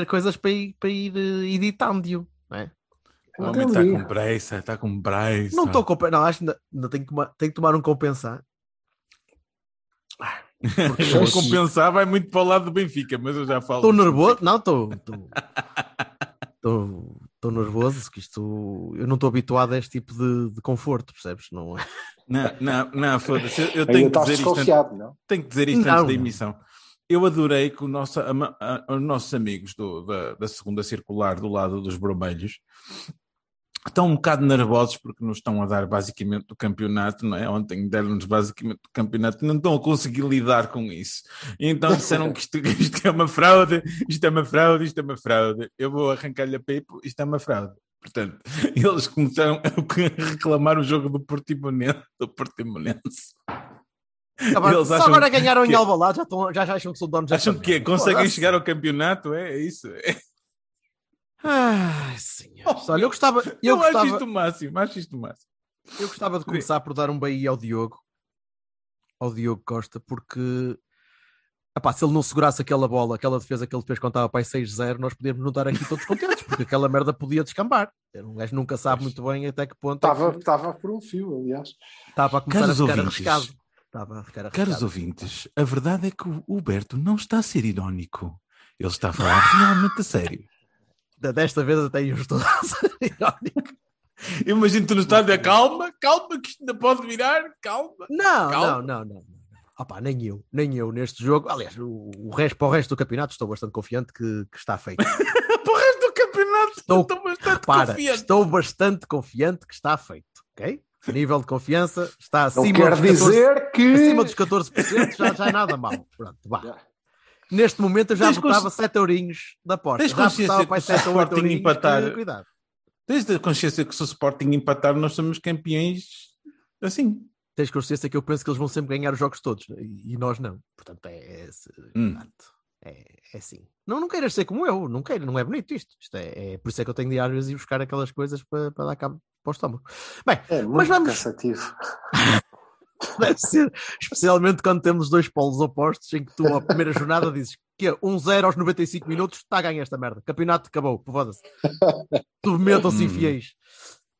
Ter coisas para ir, para ir eh, editando, não é? O homem está com pressa, está com pressa. Não estou com Não, acho que ainda, ainda tenho, que, tomar- tenho que tomar um compensar. Porque compensar vai muito para o lado do Benfica, mas eu já falo. Estou nervoso? Não, estou. Estou- nervoso, que isto. Eu não estou habituado a este tipo de, de conforto, percebes? Não é? Não, não, não, foda-se. Eu, eu tenho que isto. Tenho que dizer isto Não, antes da não. emissão. Eu adorei que nosso, ama- a- os nossos amigos do- da, da segunda circular do lado dos vermelhos estão um bocado nervosos porque nos estão a dar basicamente o campeonato, não é? Ontem deram-nos basicamente o campeonato não estão a conseguir lidar com isso. Então disseram que isto, isto é uma fraude, isto é uma fraude, isto é uma fraude. Eu vou arrancar-lhe a Pepo, isto é uma fraude. Portanto, eles começaram a reclamar o jogo do Portimonense. Do Portimonense. Agora, Eles só agora ganharam em que- Alvalade, já, estão, já, já acham que são donos Acham que taberna. conseguem Foda-se. chegar ao campeonato? É, é isso. É. Ai, senhores. Olha, eu gostava, eu, Eu, acho gostava, isto o máximo, acho isto o máximo. eu gostava de começar por dar um bem ao Diogo, ao Diogo Costa, porque epá, se ele não segurasse aquela bola, aquela defesa que ele fez quando estava para aí 6-0, nós podíamos não estar aqui todos contentes, porque aquela merda podia descambar. Um gajo nunca sabe muito bem até que ponto é que Estava, estava por um fio, aliás. estava a começar Caros a ficar ouvintes, arriscado. Estava a ficar. Caros ouvintes, a verdade é que o Huberto não está a ser irónico. Ele está a falar realmente a sério. Desta vez até eu estou a ser irónico. Imagino tu no estádio, a calma, calma, que isto ainda pode virar, calma. Não, Calma. não, não, não. não. Opa, nem eu, nem eu neste jogo. Aliás, o, o resto, para o resto do campeonato estou bastante confiante que, que está feito. Para o resto do campeonato, Estou- estou bastante Repara, confiante. estou bastante confiante que está feito, ok? O nível de confiança está Não acima quer dos 14, dizer que. acima dos 14%, já, já é nada mal. Pronto, vá. Neste momento eu já Tens botava consci- 7 eurinhos da aposta. Tens Já consciência que para o 7 ou 8 Sporting empatar- que- Cuidado. Tens a consciência que se o Sporting empatar, nós somos campeões assim. Tens consciência que eu penso que eles vão sempre ganhar os jogos todos e, e nós não. Portanto, é, é, Hum. portanto, é, é assim. Não, não queiras ser como eu, não quero, não é bonito isto. isto é, é por isso é que eu tenho de às vezes ir buscar aquelas coisas para, para dar cabo para o estômago. Bem, É muito mas vamos, cansativo. deve ser, especialmente quando temos dois polos opostos em que tu, à primeira jornada, dizes que é 1-0 aos 95 minutos, está a ganhar esta merda. Campeonato acabou, foda-se. Submetam-se Hum. infiéis.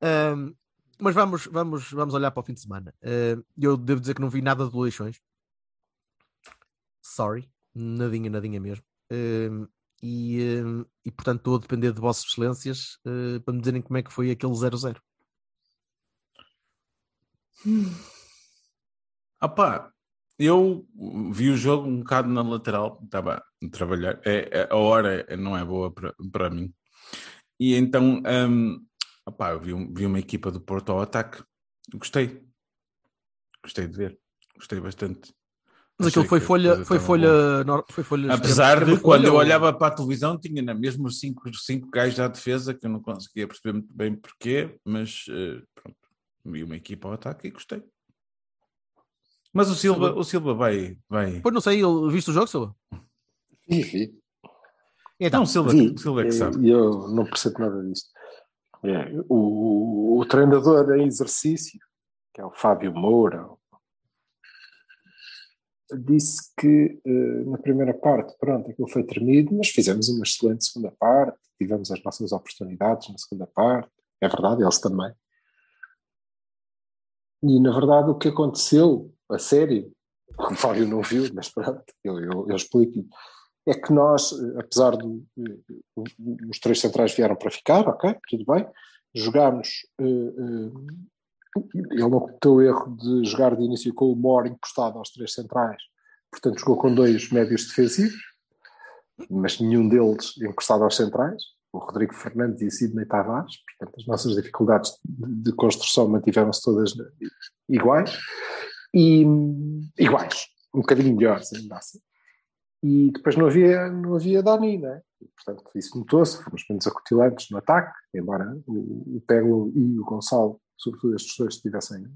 Ahm, mas vamos, vamos, vamos olhar para o fim de semana. Ahm, eu devo dizer que não vi nada de Leixões. Sorry, nadinha, nadinha mesmo. Ahm, e, ahm, e portanto estou a depender de vossas excelências ah, para me dizerem como é que foi aquele 0-0. Ah pá, eu vi o jogo um bocado na lateral, estava a trabalhar, é, é- a hora não é boa para, mim. E então, hum, ah eu vi, um- vi uma equipa do Porto ao ataque, gostei, gostei de ver, gostei bastante. Mas aquilo foi folha, foi folha, foi folha Apesar de quando eu olhava para a televisão, tinha na mesma cinco, cinco gajos à defesa que eu não conseguia perceber muito bem porquê, mas eh, pronto, vi uma equipa ao ataque e gostei. Mas o Silva, o Silva vai, vai. Pois não sei, ele- viste o jogo, Silva? Vi, vi. Então, Não, o Silva, Vi. o Silva é que sabe. Eu não percebo nada disto. É, o, o treinador em exercício, que é o Fábio Moura, disse que eh, na primeira parte, pronto, aquilo foi tremido, mas fizemos uma excelente segunda parte, tivemos as nossas oportunidades na segunda parte, é verdade, eles também. E na verdade o que aconteceu, a sério, o Fábio não viu, mas pronto, eu, eu, eu explico é que nós, eh, apesar de eh, os três centrais vieram para ficar, ok, tudo bem, jogámos, eh, eh, ele não cometeu o erro de jogar de início com o Mor encostado aos três centrais, portanto jogou com dois médios defensivos, mas nenhum deles encostado aos centrais, o Rodrigo Fernandes e o Sidney Tavares, portanto as nossas dificuldades de, de construção mantiveram-se todas iguais, e iguais, um bocadinho melhores ainda assim. E depois não havia, não havia Dani, né? E, portanto, isso notou-se, fomos menos acutilantes no ataque, embora o, o Pego e o Gonçalo, sobretudo estes dois, tivessem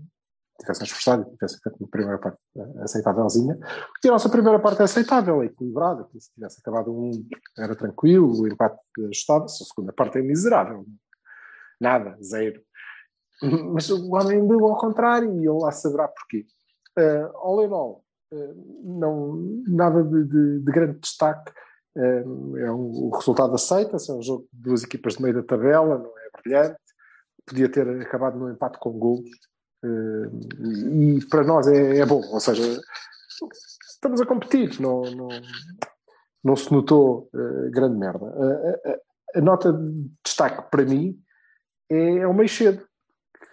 tivessem esforçado e tivessem feito uma primeira parte aceitávelzinha, porque a nossa primeira parte é aceitável, é equilibrada, se tivesse acabado um era tranquilo, o empate ajustava-se, a segunda parte é miserável. Nada, zero. Mas o homem deu ao contrário e ele lá saberá porquê. Uh, all in all, uh, não, nada de, de, de grande destaque. Uh, é um, o resultado aceita, é um jogo de duas equipas de meio da tabela, não é brilhante. Podia ter acabado no empate com golos, e para nós é, é, bom, ou seja, estamos a competir, não, não, não se notou uh, grande merda. A, a, a, nota de destaque para mim é o Meixedo,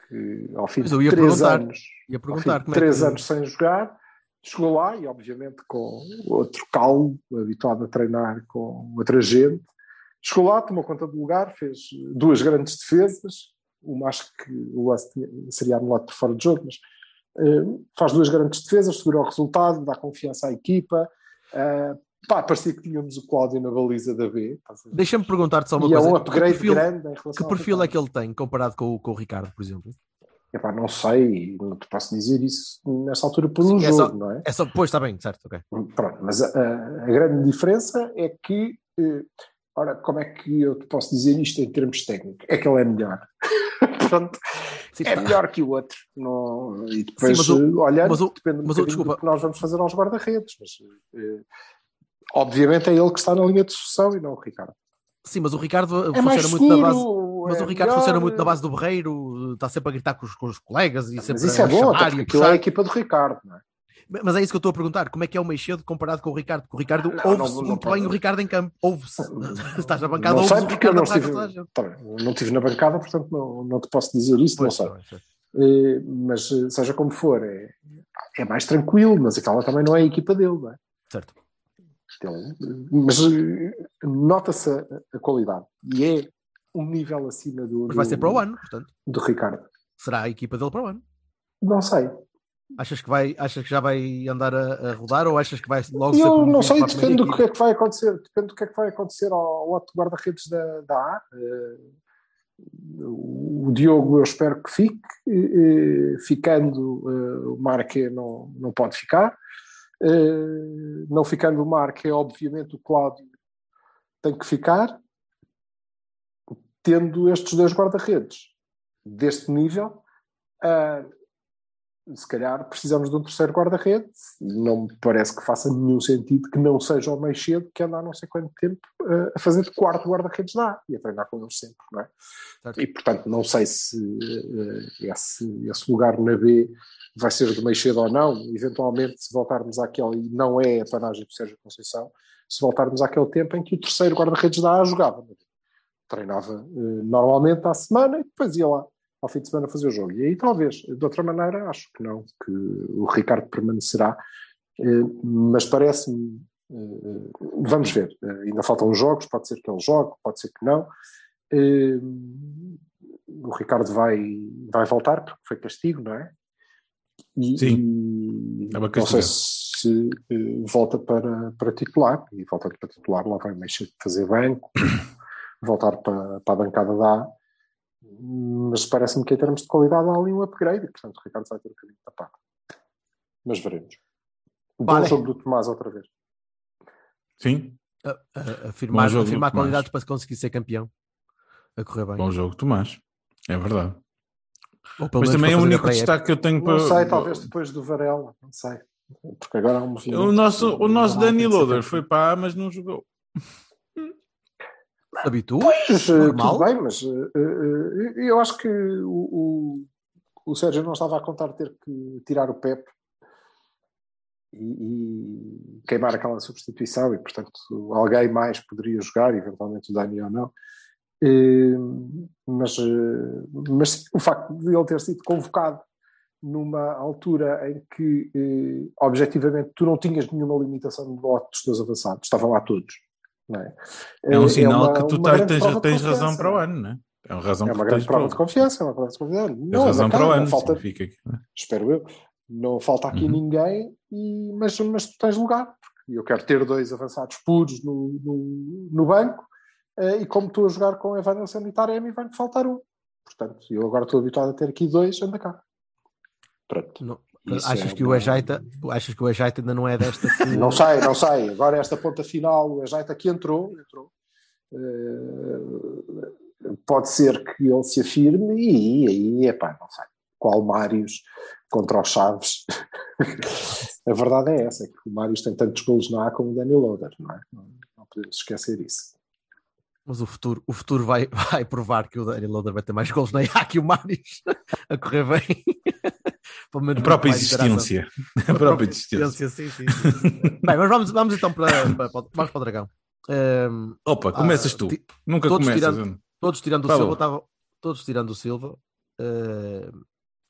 que ao fim de três anos, ia perguntar de três é que... anos sem jogar, chegou lá e obviamente com outro calmo, habituado a treinar com outra gente, chegou lá, tomou conta do lugar, fez duas grandes defesas, uma acho que o lance seria anulado por fora de jogo, mas uh, faz duas grandes defesas, segura o resultado, dá confiança à equipa. Uh, pá, parecia que tínhamos o Cláudio na baliza da B. Deixa-me perguntar-te só uma e coisa. é um upgrade que perfil, grande em relação Que perfil é que ele tem comparado com, o, com o Ricardo, por exemplo? Epá, não sei, não te posso dizer isso nesta altura por um Sim, jogo, é só, não é? É só, pois está bem, certo, ok. Pronto, mas a, a grande diferença é que, eh, ora, como é que eu te posso dizer isto em termos técnicos? É que ele é melhor. Pronto, Sim, é tá. melhor que o outro. Não, e depois, Sim, mas o- olhando, mas o- depende um mas o- bocadinho desculpa. do que nós vamos fazer aos guarda-redes. Mas, eh, obviamente é ele que está na linha de sucessão e não o Ricardo. Sim, mas o Ricardo É funciona mais muito na base. seguro, Mas é o Ricardo melhor, funciona muito na base do Berreiro, está sempre a gritar com os, com os colegas e Mas sempre isso é a bom, até chamar e a aquilo é a puxar. equipa do Ricardo, não é? Mas é isso que eu estou a perguntar. Como é que é o Meixedo comparado com o Ricardo? Porque o Ricardo Não, ouve-se não- não muito bem o Ricardo em campo. Ouve-se. Estás na bancada, não ouves sei porque eu não estive, tá não estive na bancada, portanto não, não te posso dizer isso, Pois, não sei. Eh, mas eh, seja como for, é, é mais tranquilo, mas aquela também não é a equipa dele, não é? Certo. Ele- mas eh, nota-se a, a qualidade e é um nível acima do, Mas vai do- ser para o ano, portanto. do Ricardo. Será a equipa dele para o ano. Não sei. Achas que, vai, achas que já vai andar a, a rodar ou achas que vai logo Eu não sei, depende do que é que vai acontecer. Depende do que é que vai acontecer ao, ao outro guarda-redes da, da A. Eh, o Diogo eu espero que fique, eh, ficando eh, o Marque não, não pode ficar. Não ficando o Marque, obviamente o Cláudio tem que ficar, tendo estes dois guarda-redes deste nível. Se calhar precisamos de um terceiro guarda-redes e não me parece que faça nenhum sentido que não seja o mais cedo que anda há não sei quanto tempo eh, a fazer de quarto guarda-redes lá e a treinar com eles sempre, não é? Certo. E portanto não sei se eh, esse, esse lugar na B vai ser do meio cedo ou não, eventualmente se voltarmos àquele, e não é a panagem do Sérgio Conceição, se voltarmos àquele tempo em que o terceiro guarda-redes da A jogava. Treinava eh, normalmente à semana e depois ia lá ao fim de semana fazer o jogo. E aí talvez, de outra maneira, acho que não, que o Ricardo permanecerá, eh, mas parece-me, eh, vamos ver, eh, ainda faltam jogos, pode ser que ele jogue, pode ser que não. Eh, O Ricardo vai, vai voltar, porque foi castigo, não é? E, Sim, e estava não sei se eh, volta para, para titular, e voltando para titular lá vai mexer de fazer banco, voltar para, para a bancada da A, mas parece-me que em termos de qualidade há ali um upgrade e portanto o Ricardo vai ter um bocadinho tapado. Mas veremos. Bom Vale. jogo do Tomás outra vez. Sim, A- a- Afirmar, Bom jogo afirmar qualidades para conseguir ser campeão. A correr bem. bom jogo, Tomás. É verdade. Mas também é o único destaque que eu tenho Não para. sei, talvez depois do Varela, não sei. Porque agora há um. O nosso, o nosso Danny Loader foi para A, mas não jogou. Habitua? Pois, eh, Normal. tudo bem, mas eh, eh, eu acho que o, o, o Sérgio não estava a contar ter que tirar o Pep e, e queimar aquela substituição e, portanto, alguém mais poderia jogar, eventualmente o Dani ou não. Eh, Mas, mas o facto de ele ter sido convocado numa altura em que, eh, objetivamente, tu não tinhas nenhuma limitação no lote dos teus avançados, estavam lá todos. Não é? É um Eh, sinal uma- que tu tá- tens, de tens razão para o ano, não é? É uma razão É uma tens grande prova de confiança, é uma prova de confiança. tens Não, razão anda para o não ano, falta, significa que- espero eu, não falta aqui Uhum. ninguém, e, mas, mas tu tens lugar, porque eu quero ter dois avançados puros no, no, no banco, eh, e como estou a jogar com Evanilson e Taremi, vai-me faltar um. Portanto, eu agora estou habituado a ter aqui dois, anda cá. Pronto. Não- Isso achas é que o Ejaita, achas que o Ejaita ainda não é desta que... Não sei, não sei. Agora esta ponta final, o Ejaita que entrou, entrou. Eh, pode ser que ele se afirme e aí, epá, não sei. Qual Mários contra os Chaves? a verdade é essa, é que o Mários tem tantos golos na A como o Daniel Loader, não é? Não, não podemos esquecer isso. Mas o futuro, o futuro vai, vai provar que o Daniel Loader vai ter mais gols na IA que o Marius a correr bem. Pelo menos A própria mais interação. existência. A própria existência. Sim, sim, sim. bem, mas vamos, vamos então para, para, para, vamos para o Dragão. Ehm, Opa, começas ah, tu. ti- Nunca todos começas. tirando- todos tirando o. Silva, todos tirando o Silva, eh,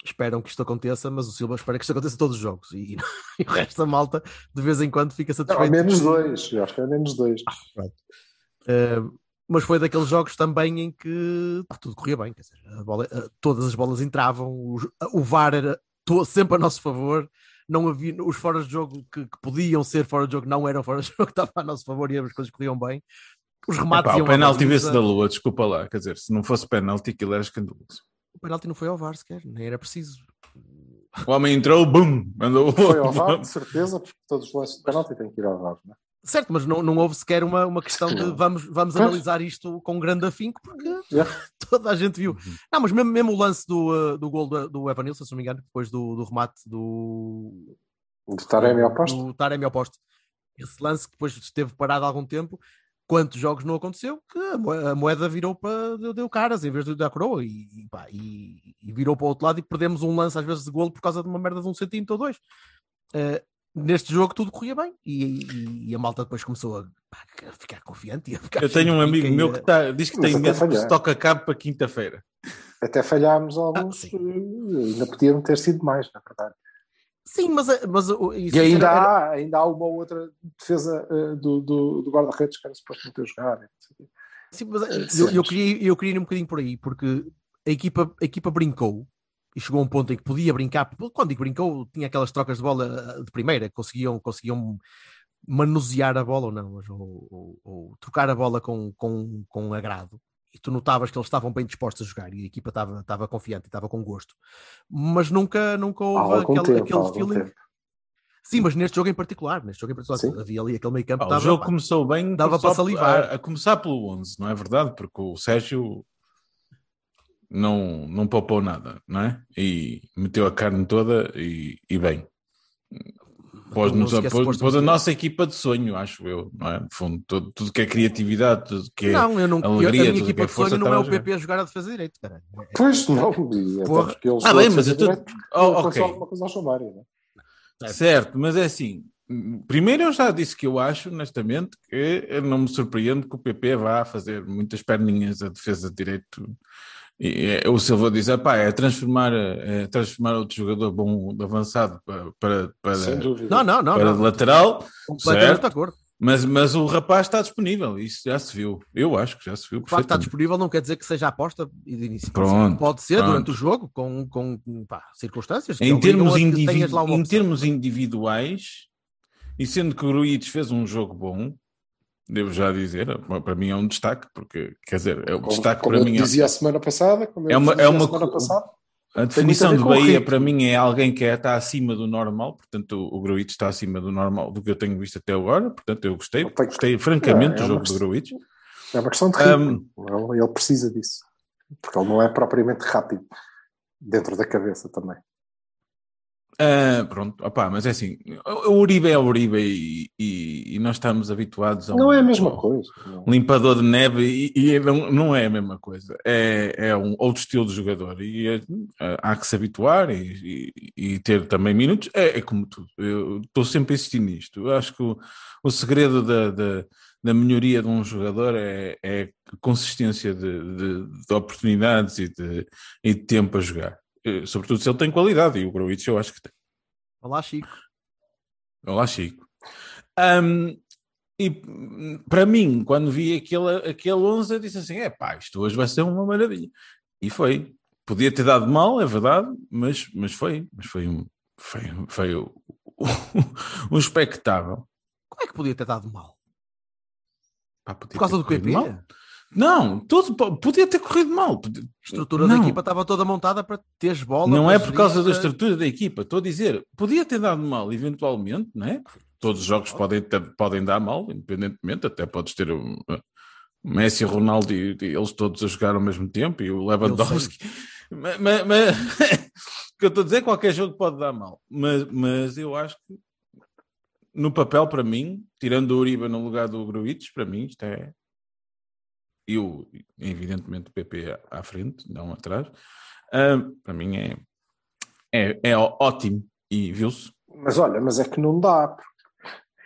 esperam que isto aconteça, mas o Silva espera que isto aconteça todos os jogos e, e o resto da malta de vez em quando fica Não, satisfeito. menos dois, eu acho que é menos dois. Eh, mas foi daqueles jogos também em que pá, tudo corria bem, quer dizer, a bola- eh, todas as bolas entravam, o, o VAR era to- sempre a nosso favor, não havia os fora de jogo que, que podiam ser fora de jogo, não eram fora de jogo, estavam a nosso favor e as coisas corriam bem. Os remates Epá, iam o penalti vê-se da lua, desculpa lá. Quer dizer, se não fosse penalti, aquilo era escandaloso. O penalti não foi ao VAR sequer, nem era preciso. O homem entrou, bum! Mandou Foi ao VAR, de certeza, porque todos os lances de penalti têm que ir ao VAR, não é? Certo, mas não, não houve sequer uma, uma questão de Não. vamos, vamos Pois. analisar isto com grande afinco, porque É. toda a gente viu. Uhum. Não, mas mesmo, mesmo o lance do, uh, do gol do, do Evan Nilsson, se não me engano, depois do, do remate do, De Taremi ao posto. do Taremi ao posto. Esse lance que depois esteve parado há algum tempo, quantos jogos não aconteceu, que a moe- a moeda virou para, deu, deu caras em vez de dar coroa e, e, pá, e- e virou para o outro lado e perdemos um lance às vezes de golo por causa de uma merda de um centímetro ou dois. Uh, neste jogo tudo corria bem e, e- e a malta depois começou a, pá, a ficar confiante. e a ficar Eu tenho um amigo meu a- que tá, diz que Mas tem medo que se toca cabo para quinta-feira. Até falhámos alguns, Ah, sim. eh, ainda podiam ter sido mais, na verdade. Sim, mas, a- mas o- isso E ainda era- há, ainda há uma outra defesa eh, do, do, do guarda-redes que era suposto não ter jogado. o. Sim, mas Eh, eu, eu, queria, eu queria ir um bocadinho por aí, porque a equipa, a equipa brincou e chegou a um ponto em que podia brincar. porque Quando digo brincou, tinha aquelas trocas de bola eh, de primeira, conseguiam, conseguiam manusear a bola ou não, mas, ou, ou- ou trocar a bola com, com, com agrado. E tu notavas que eles estavam bem dispostos a jogar e a equipa estava, estava confiante e estava com gosto. Mas nunca, nunca houve aquele, tempo, aquele feeling. tempo. Sim, mas neste jogo em particular, neste jogo em particular, Sim. havia ali aquele meio campo. Ah, o estava- jogo pá, começou bem dava para salivar. A, a começar pelo 11, não é verdade? Porque o Sérgio não, não poupou nada, não é? E meteu a carne toda e, e bem. Não a, pôs, pôs-nos pôs a a- nossa equipa de sonho, acho eu, não é? No fundo, tudo, tudo que é criatividade, tudo que é. Não, eu não. eu- alegria, a minha tudo equipa que é de sonho força, não é o a PP a jogar a defesa de direito, caralho. Pois não, e até Porra. porque eles Ah, bem, mas eu tô- Oh, oh, alguma coisa não é? Certo, mas é assim. Primeiro, eu já disse que eu acho, honestamente, que eu não me surpreendo que o PP vá fazer muitas perninhas a defesa de direito. E é, o Silva diz: pá, é transformar, é transformar outro jogador bom avançado para, para, para, Sem dúvida. Não, não, não. para não. lateral, Completamente certo? de acordo. mas, mas o rapaz está disponível, isso já se viu. Eu acho que já se viu. O facto perfeitamente. disponível não quer dizer que seja aposta de início. Pronto, Pode ser pronto. durante o jogo, com, com pá, circunstâncias. Em termos, individu- em termos individuais, e sendo que o Gruitch fez um jogo bom, devo já dizer, para mim é um destaque, porque, quer dizer, é o Como, destaque como para eu mim. dizia a semana passada, eu É uma- dizia é a uma semana co- passada, A definição de Bahia para mim é alguém que é, está acima do normal, portanto o, o Gruitch está acima do normal do que eu tenho visto até agora, portanto eu gostei, Não tem- gostei francamente É, do é uma jogo do questão- Gruitch. é uma questão de ritmo. Ele, ele precisa disso. Porque ele não é propriamente rápido dentro da cabeça também. Ah, pronto, opá, mas é assim, o Uribe é o Uribe e, e- e nós estamos habituados a um, Não é a mesma coisa. não. limpador de neve e, e não, não é a mesma coisa. É, é um outro estilo de jogador e é- há que se habituar e, ter também minutos. É, é como tudo. Eu estou sempre a insistir nisto. Eu acho que o, o segredo da, da, da melhoria de um jogador é, é consistência de, de- de oportunidades e de, e de tempo a jogar. Eh, Sobretudo se ele tem qualidade, e o Gruitch eu acho que tem. Olá, Chico. Olá, Chico. Ahm, e para mim, quando vi aquele, aquele 11, eu disse assim: é pá, isto hoje vai ser uma maravilha. E foi. Podia ter dado mal, é verdade, mas, mas foi. Mas foi um, foi, foi um, um espectável. Como é que podia ter dado mal? Pá, Por causa do QP? mal. Não, tudo po- podia ter corrido mal. Podia- A estrutura da Não. equipa estava toda montada para teres bola. Não é por causa da estrutura da equipa, estou a dizer, podia ter dado mal eventualmente, não é? Todos os jogos podem, ter- podem dar mal, independentemente, até podes ter um, Messi, Ronaldo e, e eles todos a jogar ao mesmo tempo e o Lewandowski. Mas, mas- mas- o que eu estou a dizer, qualquer jogo pode dar mal, mas, mas eu acho que no papel, para mim, tirando o Uribe no lugar do Gruites, para mim isto é. E o, evidentemente, o PP à- frente, não atrás. ah, para mim é, é, é ótimo e viu-se. Mas olha, mas é que não dá.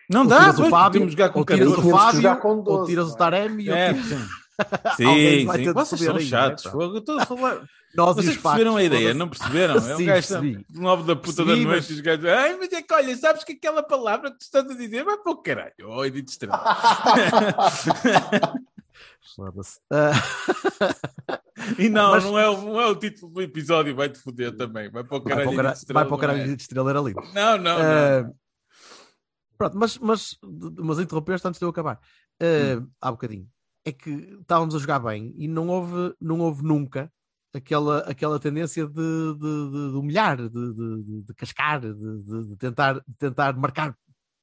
Não Ou dá, tiras o Fábio, jogar com ou tiras 14. o Fábio, com ou 12, tiras não o é? Taremi, ou É, tiras- sim. Sim, sim. Vocês são aí, chatos. né, fogo, eu estou a falar. Nós Vocês perceberam a ideia, não perceberam? É um Sim, gajo novo da puta Percebi, da noite mas- os gajos ai, mas é que olha, sabes que aquela palavra que tu estás a dizer vai para o caralho. Oh, Edith Estrela. Foda-se. Ah, E não, Mas- não, é, o- não é o título do episódio, vai-te foder também. Vai para o vai caralho. para o cara- Edith Estrela, vai para o caralho não é? de estrela, era lindo. Não, não, não. Ah, Pronto, mas, mas, mas interrompeste antes de eu acabar. Ah, Há bocadinho. É que estávamos a jogar bem e não houve, não houve nunca aquela, aquela tendência de, de, de- de humilhar, de, de, de- de cascar, de, de- de tentar, de tentar marcar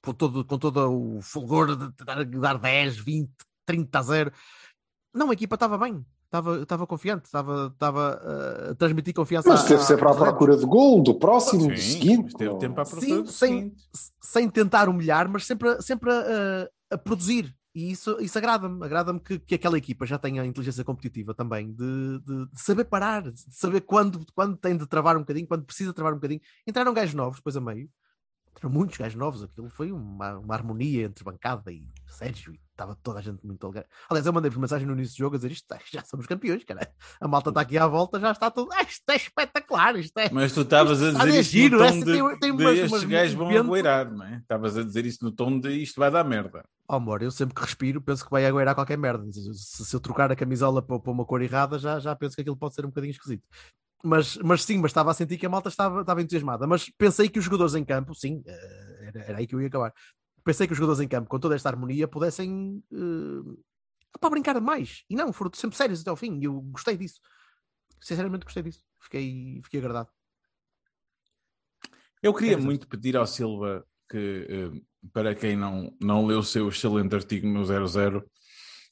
com todo, com todo o fulgor, de tentar dar 10, 20, 30 a 0. Não, a equipa estava bem. Estava, estava confiante, estava, estava ah, a transmitir confiança. Mas esteve sempre à procura de gol, do próximo, do seguinte. teve tempo à procura Sim, do sem- sem tentar humilhar, mas sempre, a- sempre a, a produzir. E isso, isso agrada-me. Agrada-me que, que aquela equipa já tenha a inteligência competitiva também, de, de- de saber parar, de saber quando, quando tem de travar um bocadinho, quando precisa travar um bocadinho. Entraram gajos novos depois a meio. Entraram muitos gajos novos. Aquilo foi uma, uma harmonia entre bancada e Sérgio. E estava toda a gente muito alegre. Aliás, eu mandei-vos mensagem no início do jogo a dizer isto, já somos campeões, cara. A malta está aqui à volta, já está tudo. Ah, isto é espetacular, isto é. Mas tu estavas a Isto está dizer de isso giro, no tom de, tem- tem de umas- estes gajos vão agueirar, não é? Estavas a dizer isso no tom de isto vai dar merda. Oh, amor, eu sempre que respiro penso que vai agueirar qualquer merda. Se, se- se eu trocar a camisola para, para uma cor errada, já, já penso que aquilo pode ser um bocadinho esquisito. Mas, mas sim, mas estava a sentir que a malta estava, estava entusiasmada. Mas pensei que os jogadores em campo, sim, eh, era, era aí que eu ia acabar. Pensei que os jogadores em campo, com toda esta harmonia, pudessem uh, para brincar mais. E não, foram sempre sérios até ao fim. E eu gostei disso. Sinceramente, gostei disso. Fiquei, fiquei agradado. Eu queria Queres muito pedir ao Silva que, eh, para quem não, não leu o seu excelente artigo no 00,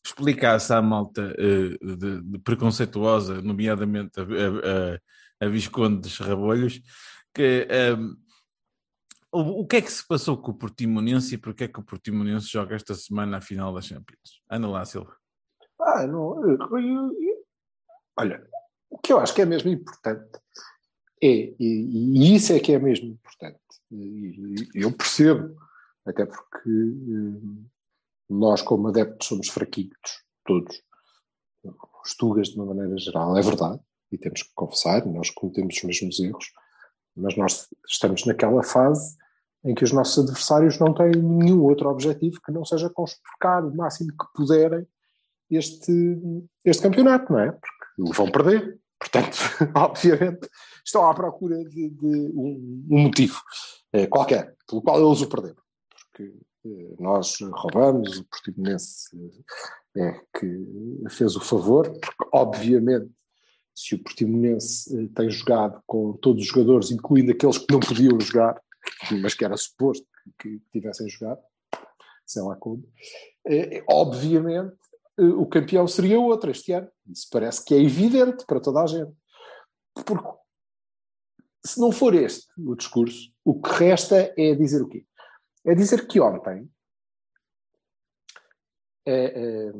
explicasse à malta eh, de, de preconceituosa, nomeadamente a, a, a, a Visconde de Rabolhos, que eh, o, o que é que se passou com o Portimonense e porque é que o Portimonense joga esta semana a final da Champions? Anda lá, Silva. Ah, não. eu- eu- eu- olha, o que eu acho que é mesmo importante é, e, e isso é que é mesmo importante, e, e eu percebo, até porque eh, nós, como adeptos, somos fraquinhos, todos, os Tugas de uma maneira geral, é verdade, e temos que confessar, nós cometemos os mesmos erros, mas nós estamos naquela fase em que os nossos adversários não têm nenhum outro objetivo que não seja conspurcar o máximo que puderem este, este campeonato, não é? Porque o vão perder. Portanto, obviamente, estão à procura de, de um, um motivo eh, qualquer pelo qual eles o perderam. Porque eh, nós roubamos, o Portimonense eh, é que fez o favor, porque obviamente se o Portimonense eh, tem jogado com todos os jogadores, incluindo aqueles que não podiam jogar, mas que era suposto que, tivessem jogado, sei lá como, eh, obviamente eh, o campeão seria outro este ano. Isso parece que é evidente para toda a gente. Porque se não for este o discurso, o que resta é dizer o quê? É dizer que ontem, é, é,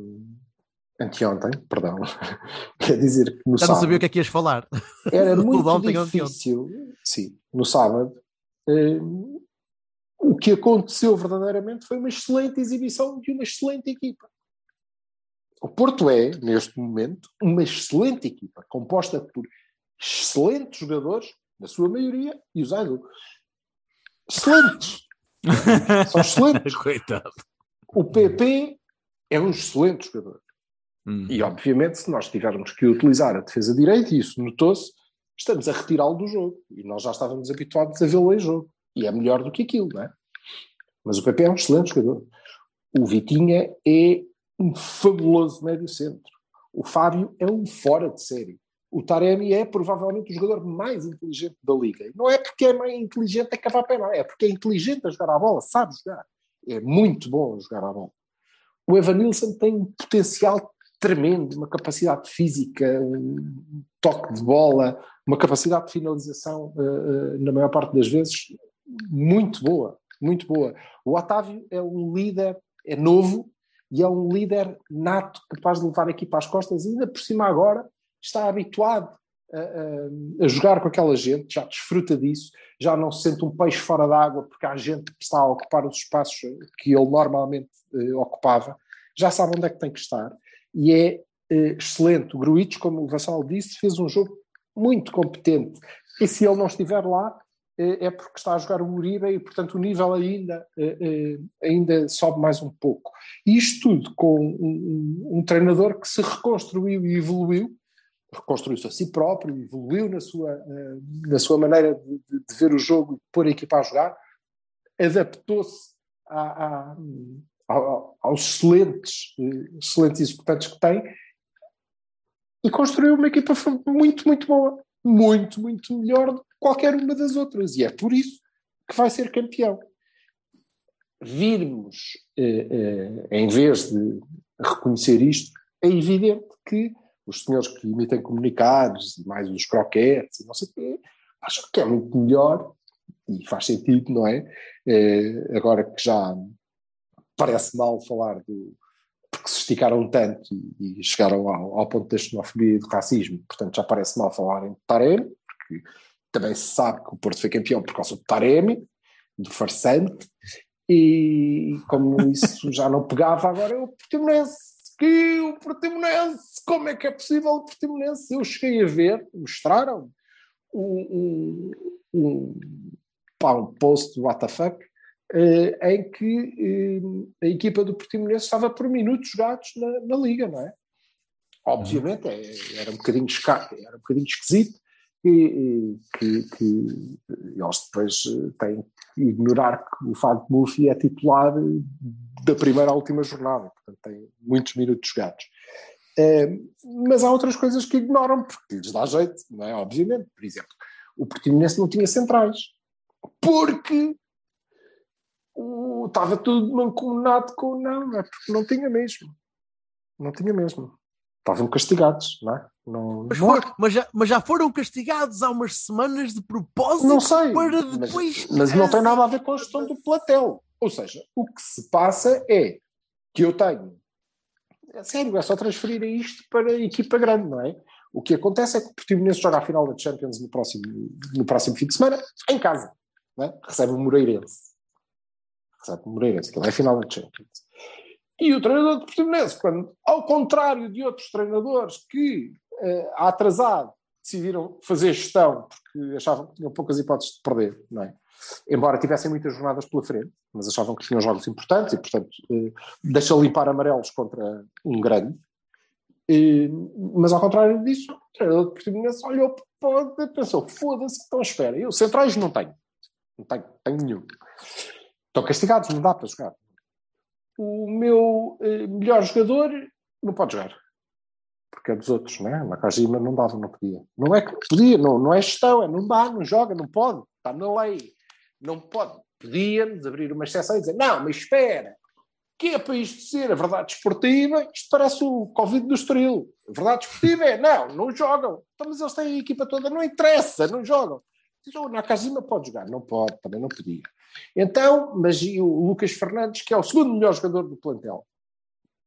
anteontem, perdão, é dizer que no Já não sábado sabia o que é que ias falar. era muito ontem, ontem, difícil, sim, no sábado, eh, o que aconteceu verdadeiramente foi uma excelente exibição de uma excelente equipa. O Porto é, neste momento, uma excelente equipa, composta por excelentes jogadores, na sua maioria, e os Aidu. Excelentes! São excelentes. Coitado. O PP é um excelente jogador. Hum. E, obviamente, se nós tivermos que utilizar a defesa direita, e isso notou-se, estamos a retirá-lo do jogo. E nós já estávamos habituados a vê-lo em jogo. E é melhor do que aquilo, não é? Mas o PP é um excelente jogador. O Vitinha é um fabuloso médio centro. O Fábio é um fora de série. O Taremi é provavelmente o jogador mais inteligente da liga. Não é porque é mais inteligente a cavar não. É porque é inteligente a jogar a bola, sabe jogar. É muito bom a jogar a bola. O Evanilson tem um potencial tremendo, uma capacidade física, um toque de bola, uma capacidade de finalização, uh, uh, na maior parte das vezes, muito boa, muito boa. O Otávio é um líder, é novo, e é um líder nato, capaz de levar a equipa às costas, ainda por cima agora está habituado a, a, a, jogar com aquela gente, já desfruta disso, já não se sente um peixe fora d'água porque há gente que está a ocupar os espaços que ele normalmente ocupava, já sabe onde é que tem que estar e é uh, excelente. O Gruitch, como o Vassal disse, fez um jogo muito competente e se ele não estiver lá uh, é porque está a jogar o Uribe e portanto o nível ainda, ainda sobe mais um pouco. Isto tudo com um, um, treinador que se reconstruiu e evoluiu reconstruiu-se a si próprio, evoluiu na sua, na sua maneira de, de, ver o jogo e pôr a equipa a jogar, adaptou-se a, aos excelentes, excelentes executantes que tem e construiu uma equipa muito, muito boa, muito, muito melhor do que qualquer uma das outras. E é por isso que vai ser campeão. Virmos, eh, eh, em vez de reconhecer isto, é evidente que os senhores que emitem comunicados, mais os croquetes, não sei o quê, acham que é muito melhor, e faz sentido, não é? é agora que já parece mal falar do. porque se esticaram tanto e, e chegaram ao, ao, ponto da xenofobia e do racismo, portanto já parece mal falar em Taremi, porque também se sabe que o Porto foi campeão por causa do Taremi, do farsante, e como isso já não pegava, agora é o Portimonense que o Portimonense, como é que é possível o Portimonense? Eu cheguei a ver, mostraram um, um, um, um post do WTF em que eh, a equipa do Portimonense estava por minutos jogados na, na Liga, não é? Obviamente é, era, um bocadinho, era um bocadinho esquisito e, que, que eles depois eh, têm que ignorar que o Fábio Murphy é titular da primeira à última jornada, portanto tem muitos minutos jogados. mas há outras coisas que ignoram porque lhes dá jeito, não é? Obviamente. Por exemplo, o Portimonense não tinha centrais porque o, estava tudo mancomunado com não, é porque não tinha mesmo. Não tinha mesmo. Estavam castigados, não é? Não, mas, não for, mas, já, mas já foram castigados há umas semanas de propósito não sei, para depois. Mas, mas não tem nada a ver com a gestão do platel. Ou seja, o que se passa é que eu tenho. É sério, é só transferir isto para a equipa grande, não é? O que acontece é que o Portimonense joga a final da Champions no próximo, no próximo fim de semana, em casa. É? Recebe o Moreirense. Recebe o Moreirense, que é final da Champions. E o treinador do Portimonense, quando, ao contrário de outros treinadores que, uh, atrasado, decidiram fazer gestão porque achavam que tinham poucas hipóteses de perder, não é? embora tivessem muitas jornadas pela frente, mas achavam que tinham jogos importantes e, portanto, eh, deixa limpar amarelos contra um grande. E, mas, ao contrário disso, o treinador de Portimonense olhou para e pensou: foda-se, então espera, eu centrais não tenho. Não tenho, tenho nenhum. Estão castigados, não dá para jogar. O meu eh, melhor jogador não pode jogar. Porque é dos outros, não é? Nakajima não dava, não podia. Não é que podia, não, não é gestão, é não dá, não joga, não pode. Está na lei não pode. Podíamos abrir uma exceção e dizer, não, mas espera, que é para isto ser a verdade esportiva, isto parece o Covid do Estoril. A verdade esportiva é, não, não jogam. Então, mas eles têm a equipa toda, não interessa, não jogam. Diz, oh, Nakajima pode jogar. Não pode, também não podia. Então, mas e o Lucas Fernandes, que é o segundo melhor jogador do plantel,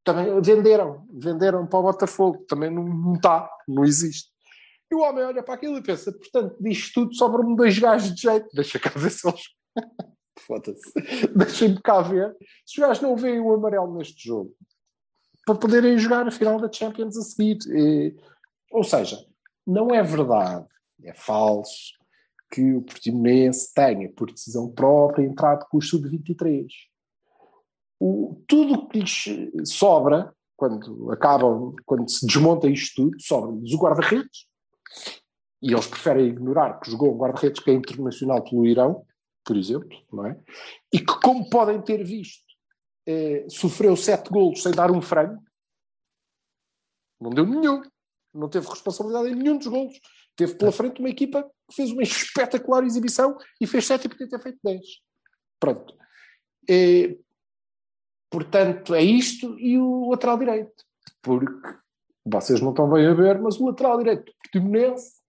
também venderam, venderam para o Botafogo, também não, não está, não existe. E o homem olha para aquilo e pensa, portanto, diz tudo, sobra-me dois gajos de jeito, deixa cá ver se eles. Foda-se. Deixem-me cá ver se os gajos não veem o amarelo neste jogo para poderem jogar a final da Champions a seguir. E, ou seja, não é verdade, é falso que o Portimonense tenha, por decisão própria, entrado com o sub-23. o, tudo o que lhes sobra, quando acabam, quando se desmonta isto tudo, sobra-lhes o guarda-redes, e eles preferem ignorar que jogou um guarda-redes que é internacional pelo Irão, por exemplo, não é? E que, como podem ter visto, eh, sofreu sete golos sem dar um frango, não deu nenhum, não teve responsabilidade em nenhum dos golos. Teve pela frente uma equipa fez uma espetacular exibição e fez sete e podia ter feito dez. Pronto. Eh, portanto, é isto e o lateral direito. Porque vocês não estão bem a ver, mas o lateral direito do Portimonense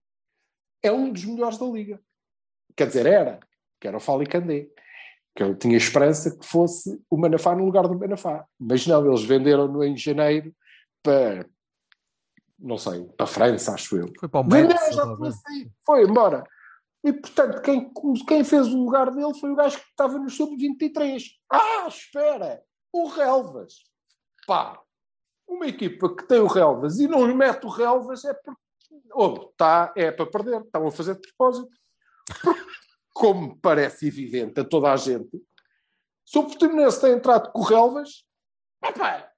é um dos melhores da liga. Quer dizer, era, que era o Fali Candé. Que eu tinha esperança que fosse o Manafá no lugar do Manafá. Mas não, eles venderam-no em janeiro para, não sei, para a França, acho eu. Foi para o Metz. Foi embora. E, portanto, quem, quem fez o lugar dele foi o gajo que estava no sub-23. Ah, espera! O Relvas. Pá, uma equipa que tem o Relvas e não lhe mete o Relvas é porque ou tá, é para perder, estão a fazer de propósito. Porque, como parece evidente a toda a gente, se o Portimonense tem entrado com o Relvas, epá,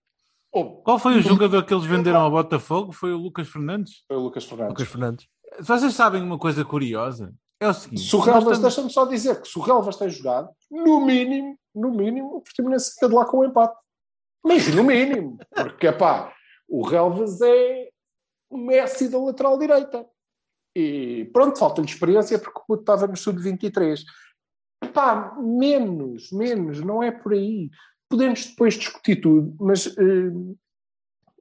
Qual foi o jogador que eles venderam ao Botafogo? Foi o Lucas Fernandes? foi o Lucas Fernandes. Lucas Fernandes. Vocês sabem uma coisa curiosa? É o seguinte. Se o Relvas, estamos- deixa-me só dizer que se o Relvas tem jogado, no mínimo, no mínimo, o Portimonense fica de lá com o empate. Mas no mínimo, porque pá, o Relvas é o Messi da lateral direita. E pronto, falta-lhe experiência porque o puto estava no sub-23. Pá, menos, menos, não é por aí. Podemos depois discutir tudo, mas eh,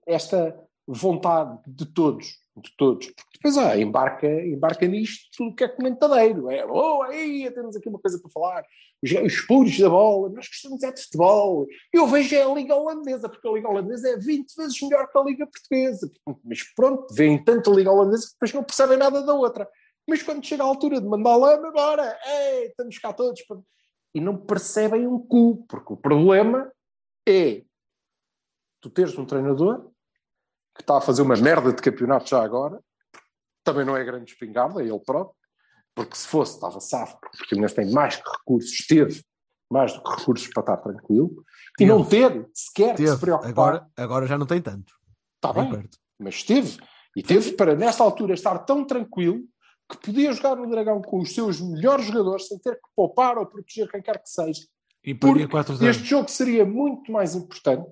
esta vontade de todos, de todos, porque depois ah, embarca, embarca nisto tudo o que é comentadeiro. É, oh, aí temos aqui uma coisa para falar. Os, os puros da bola, nós gostamos é de futebol. Eu vejo é a Liga Holandesa, porque a Liga Holandesa é 20 vezes melhor que a Liga Portuguesa. Mas pronto, veem tanto a Liga Holandesa que depois não percebem nada da outra. Mas quando chega a altura de mandar lama, bora, ei, estamos cá todos. para- E não percebem um cu, porque o problema é tu teres um treinador que está a fazer uma merda de campeonato já agora, também não é grande espingarda, é ele próprio, porque se fosse, estava safo, porque o Portimonense tem mais que recursos, teve mais do que recursos para estar tranquilo, e Teve. não ter sequer que se Teve. preocupar. Agora, agora já não tem tanto. está bem, perto. mas teve. E teve para, nesta altura, estar tão tranquilo que podia jogar no Dragão com os seus melhores jogadores sem ter que poupar ou proteger quem quer que seja. E Porque 4 0 Este jogo seria muito mais importante,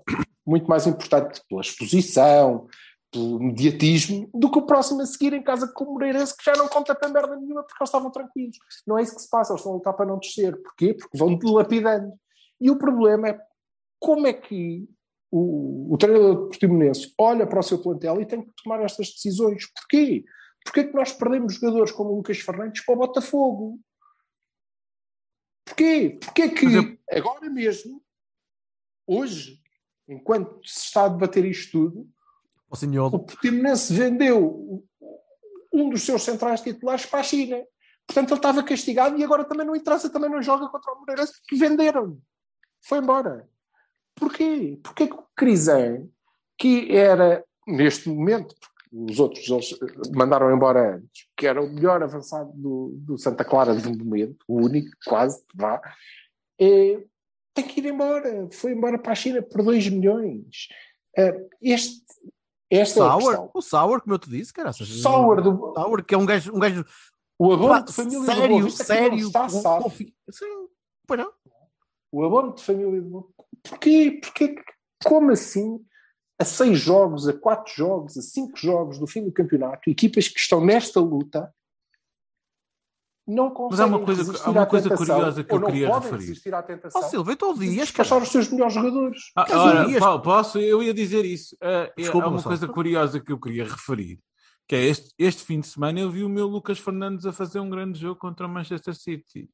muito mais importante pela exposição, pelo mediatismo, do que o próximo a seguir em casa com o Moreirense, que já não conta para merda nenhuma porque eles estavam tranquilos. Não é isso que se passa, eles estão a lutar para não descer. Porquê? Porque vão dilapidando. E o problema é como é que o, o treinador de Portimonense olha para o seu plantel e tem que tomar estas decisões. Porquê? Porquê que nós perdemos jogadores como o Lucas Fernandes para o Botafogo? Porquê? Porquê que eu- agora mesmo, hoje, enquanto se está a debater isto tudo, O o Portimonense vendeu um dos seus centrais titulares para a China. Portanto, ele estava castigado e agora também não interessa, também não joga contra o Moreirense, porque venderam. Foi embora. Porquê? Porquê que o Crisan, que era, neste momento, os outros eles mandaram embora antes, que era o melhor avançado do, do Santa Clara de momento, o único, quase, vá, é, tem que ir embora. Foi embora para a China por 2 milhões. Eh, este, esta é a Sauer, questão. o Sauer, como eu te disse, cara. Sauer do, Sauer, que é um gajo, um gajo o abono pá, de família do Boa sério, Vista não sério. está confi- Sim, pois não. O abono de família do Boa Porquê? Porquê? Como assim? A seis jogos, a quatro jogos, a cinco jogos do fim do campeonato, equipas que estão nesta luta não conseguem Mas há uma coisa- há uma coisa tentação, curiosa que ou eu não queria referir. Ó Silva, então de dias, despachar cara. os seus melhores jogadores. Ah, ora, Paulo, posso? Eu ia dizer isso. É- Desculpa, há uma coisa curiosa que eu queria referir, que é este, este fim de semana eu vi o meu Lucas Fernandes a fazer um grande jogo contra o Manchester City.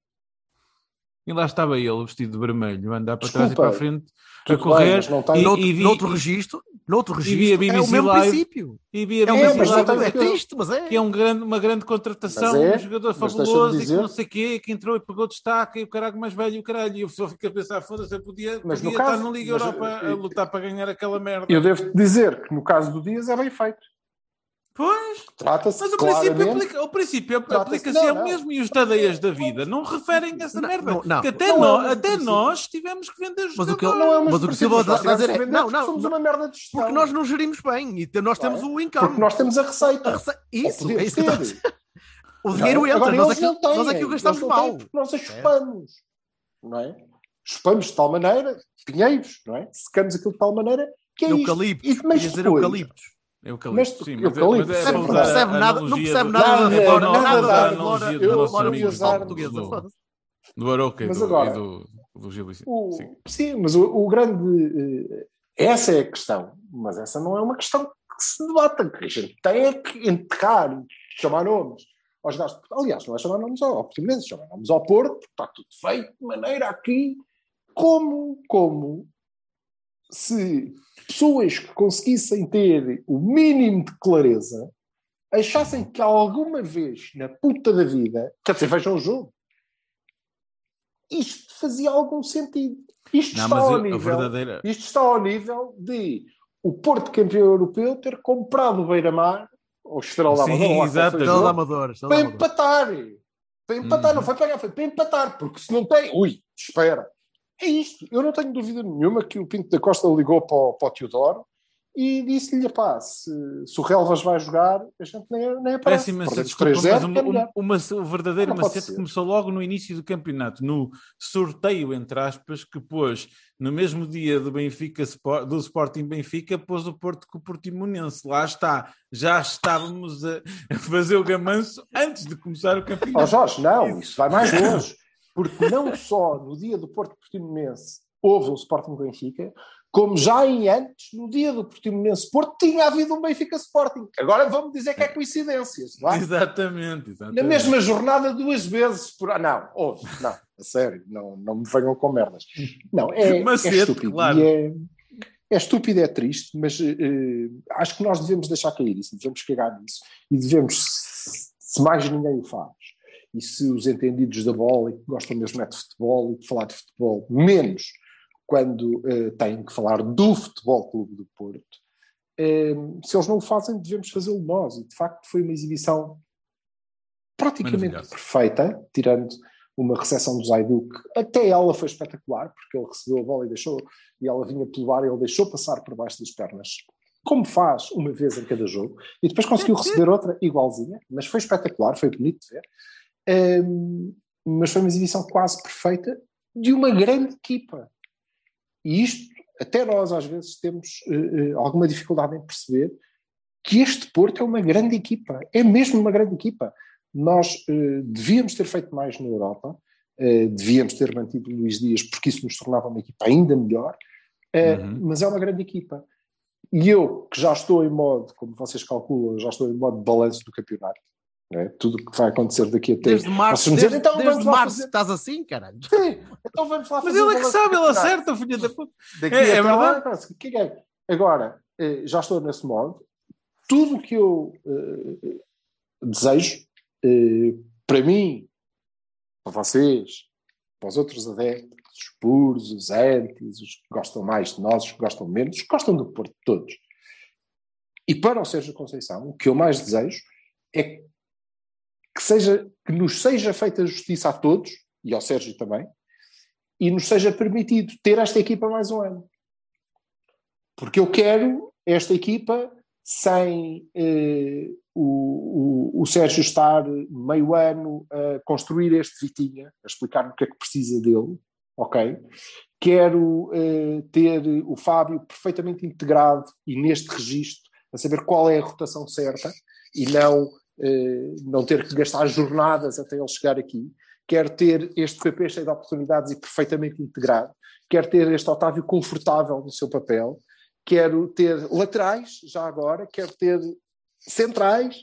E lá estava ele, vestido de vermelho, a andar para trás e Desculpa, para a frente, a bem, correr, mas não tem- e- Noutro, e vi- noutro registro, noutro vi a registro, é o BBC mesmo Live. princípio. e vi a É o É, tem- é triste, mas é. que é um grande, uma grande contratação, é, um jogador fabuloso e que não sei o quê, que entrou e pegou destaque e o caralho mais velho e o caralho. E eu só fico a pensar, foda-se, eu podia, Mas podia no estar caso- na Liga mas, Europa eh, a lutar para ganhar aquela merda. Eu devo dizer que no caso do Dias é bem feito. Pois, Trata-se mas o princípio, aplica, o princípio aplica-se não, ao não. mesmo e os tadeias da vida não referem a essa Não, merda. não, não. que até, Não é até nós tivemos que vender Mas o que ele- Não é Mas o que Silva está a dizer é- não, não, somos não. uma merda de gestão. Porque nós não gerimos bem e te- nós temos é? o income. Porque nós temos a receita. A rece- Isso, é isso que eu. O dinheiro Não é? entra, Agora, nós aqui, não têm, nós aqui o gastamos mal. nós a chupamos, não é? Chupamos de tal maneira, pinheiros, não é? Secamos aquilo de tal maneira que é isto. Eucaliptos, E, mas depois, eucaliptos. Eucalipto, Mas- sim, mas, é- eucalipto, mas é não percebe nada- não percebe do- nada da- é para nada usar da- nada analogia nossos eu- amigos eu- do- do, do Aroca e do, e do, do Gil Sim. mas o, grande. eh, essa é a questão. Mas essa não é uma questão que se debata. Que a gente tem é que enterrar, chamar nomes. Aliás, não é chamar nomes ao, português, é chamar nomes ao Porto, porque está tudo feito de maneira aqui. Como, como se pessoas que conseguissem ter o mínimo de clareza achassem que alguma vez na puta da vida, quer dizer, vejam o jogo, isto fazia algum sentido. Isto Não, está ao nível, verdadeira. isto está ao nível de o Porto campeão europeu ter comprado o Beira-Mar, ou Estrela da Sim, Amadora, ou lá qual exato. Estrela de Amador. Estrela para Amador. empatar. Para empatar, Uhum. não foi para ganhar, foi para empatar, porque se não tem, ui, espera. É isto. Eu não tenho dúvida nenhuma que o Pinto da Costa ligou para o, para o Teodoro e disse-lhe, pá, se, se o Relvas vai jogar, a gente nem, nem aparece. Parece imensa Perdemos desculpa, 3-0, mas uma, é melhor. uma, uma- o verdadeiro pode macete começou logo no início do campeonato, no sorteio, entre aspas, que pôs no mesmo dia do Benfica do Sporting Benfica, pôs o Porto com o Portimonense. Lá está, já estávamos a fazer o gamanço antes de começar o Ó campeonato. Jorge, não, isso vai mais longe. Porque não só no dia do Porto Portimonense houve um Sporting Benfica, como já em antes, no dia do Portimonense Porto, tinha havido um Benfica Sporting. Agora vamos dizer que é coincidência. não é? Exatamente, exatamente. Na mesma jornada, duas vezes. Por... ah, Não, houve, não, a sério, não, não me venham com merdas. Não, é, é Macete, estúpido. claro. E é, é estúpido, é triste, mas eh, acho que nós devemos deixar cair isso, devemos cagar nisso e devemos, se mais ninguém o faz, e se os entendidos da bola e que gostam mesmo é de futebol e de falar de futebol, menos quando eh, têm que falar do Futebol Clube do Porto, eh, se eles não o fazem, devemos fazê-lo nós. E de facto foi uma exibição praticamente perfeita, tirando uma recepção do Zaidu, que até ela foi espetacular, porque ele recebeu a bola e deixou, e ela vinha pelo ar e ele deixou passar por baixo das pernas, como faz uma vez em cada jogo, e depois conseguiu receber outra igualzinha, mas foi espetacular, foi bonito de ver. Hum, mas foi uma exibição quase perfeita de uma grande equipa. E isto, até nós às vezes temos eh, alguma dificuldade em perceber que este Porto é uma grande equipa, é mesmo uma grande equipa. Nós eh, devíamos ter feito mais na Europa, eh, devíamos ter mantido Luís Dias, porque isso nos tornava uma equipa ainda melhor, Uhum. mas é uma grande equipa. E eu, que já estou em modo, como vocês calculam, já estou em modo de balanço do campeonato, é? tudo o que vai acontecer daqui a Desde março, dizem, desde, então desde lá março fazer- estás assim, caralho. Sim, então vamos lá Mas fazer ele é que sabe, ele acerta, filha da puta. Daqui É- é até lá, verdade. parece que caguei. Agora, eh, já estou nesse modo. Tudo o que eu eh, desejo, eh, para mim, para vocês, para os outros adeptos, os puros, os antis, os que gostam mais de nós, os que gostam menos, os que gostam do Porto, todos. E para o Sérgio Conceição, o que eu mais desejo é que, seja, que nos seja feita justiça a todos, e ao Sérgio também, e nos seja permitido ter esta equipa mais um ano. Porque eu quero esta equipa sem eh, o, o, o Sérgio estar meio ano a construir este Vitinha, a explicar o que é que precisa dele, ok? Quero eh, ter o Fábio perfeitamente integrado e neste registro, a saber qual é a rotação certa e não, não ter que gastar jornadas até ele chegar aqui. Quero ter este PP cheio de oportunidades e perfeitamente integrado. Quero ter este Otávio confortável no seu papel. Quero ter laterais, já agora. Quero ter centrais.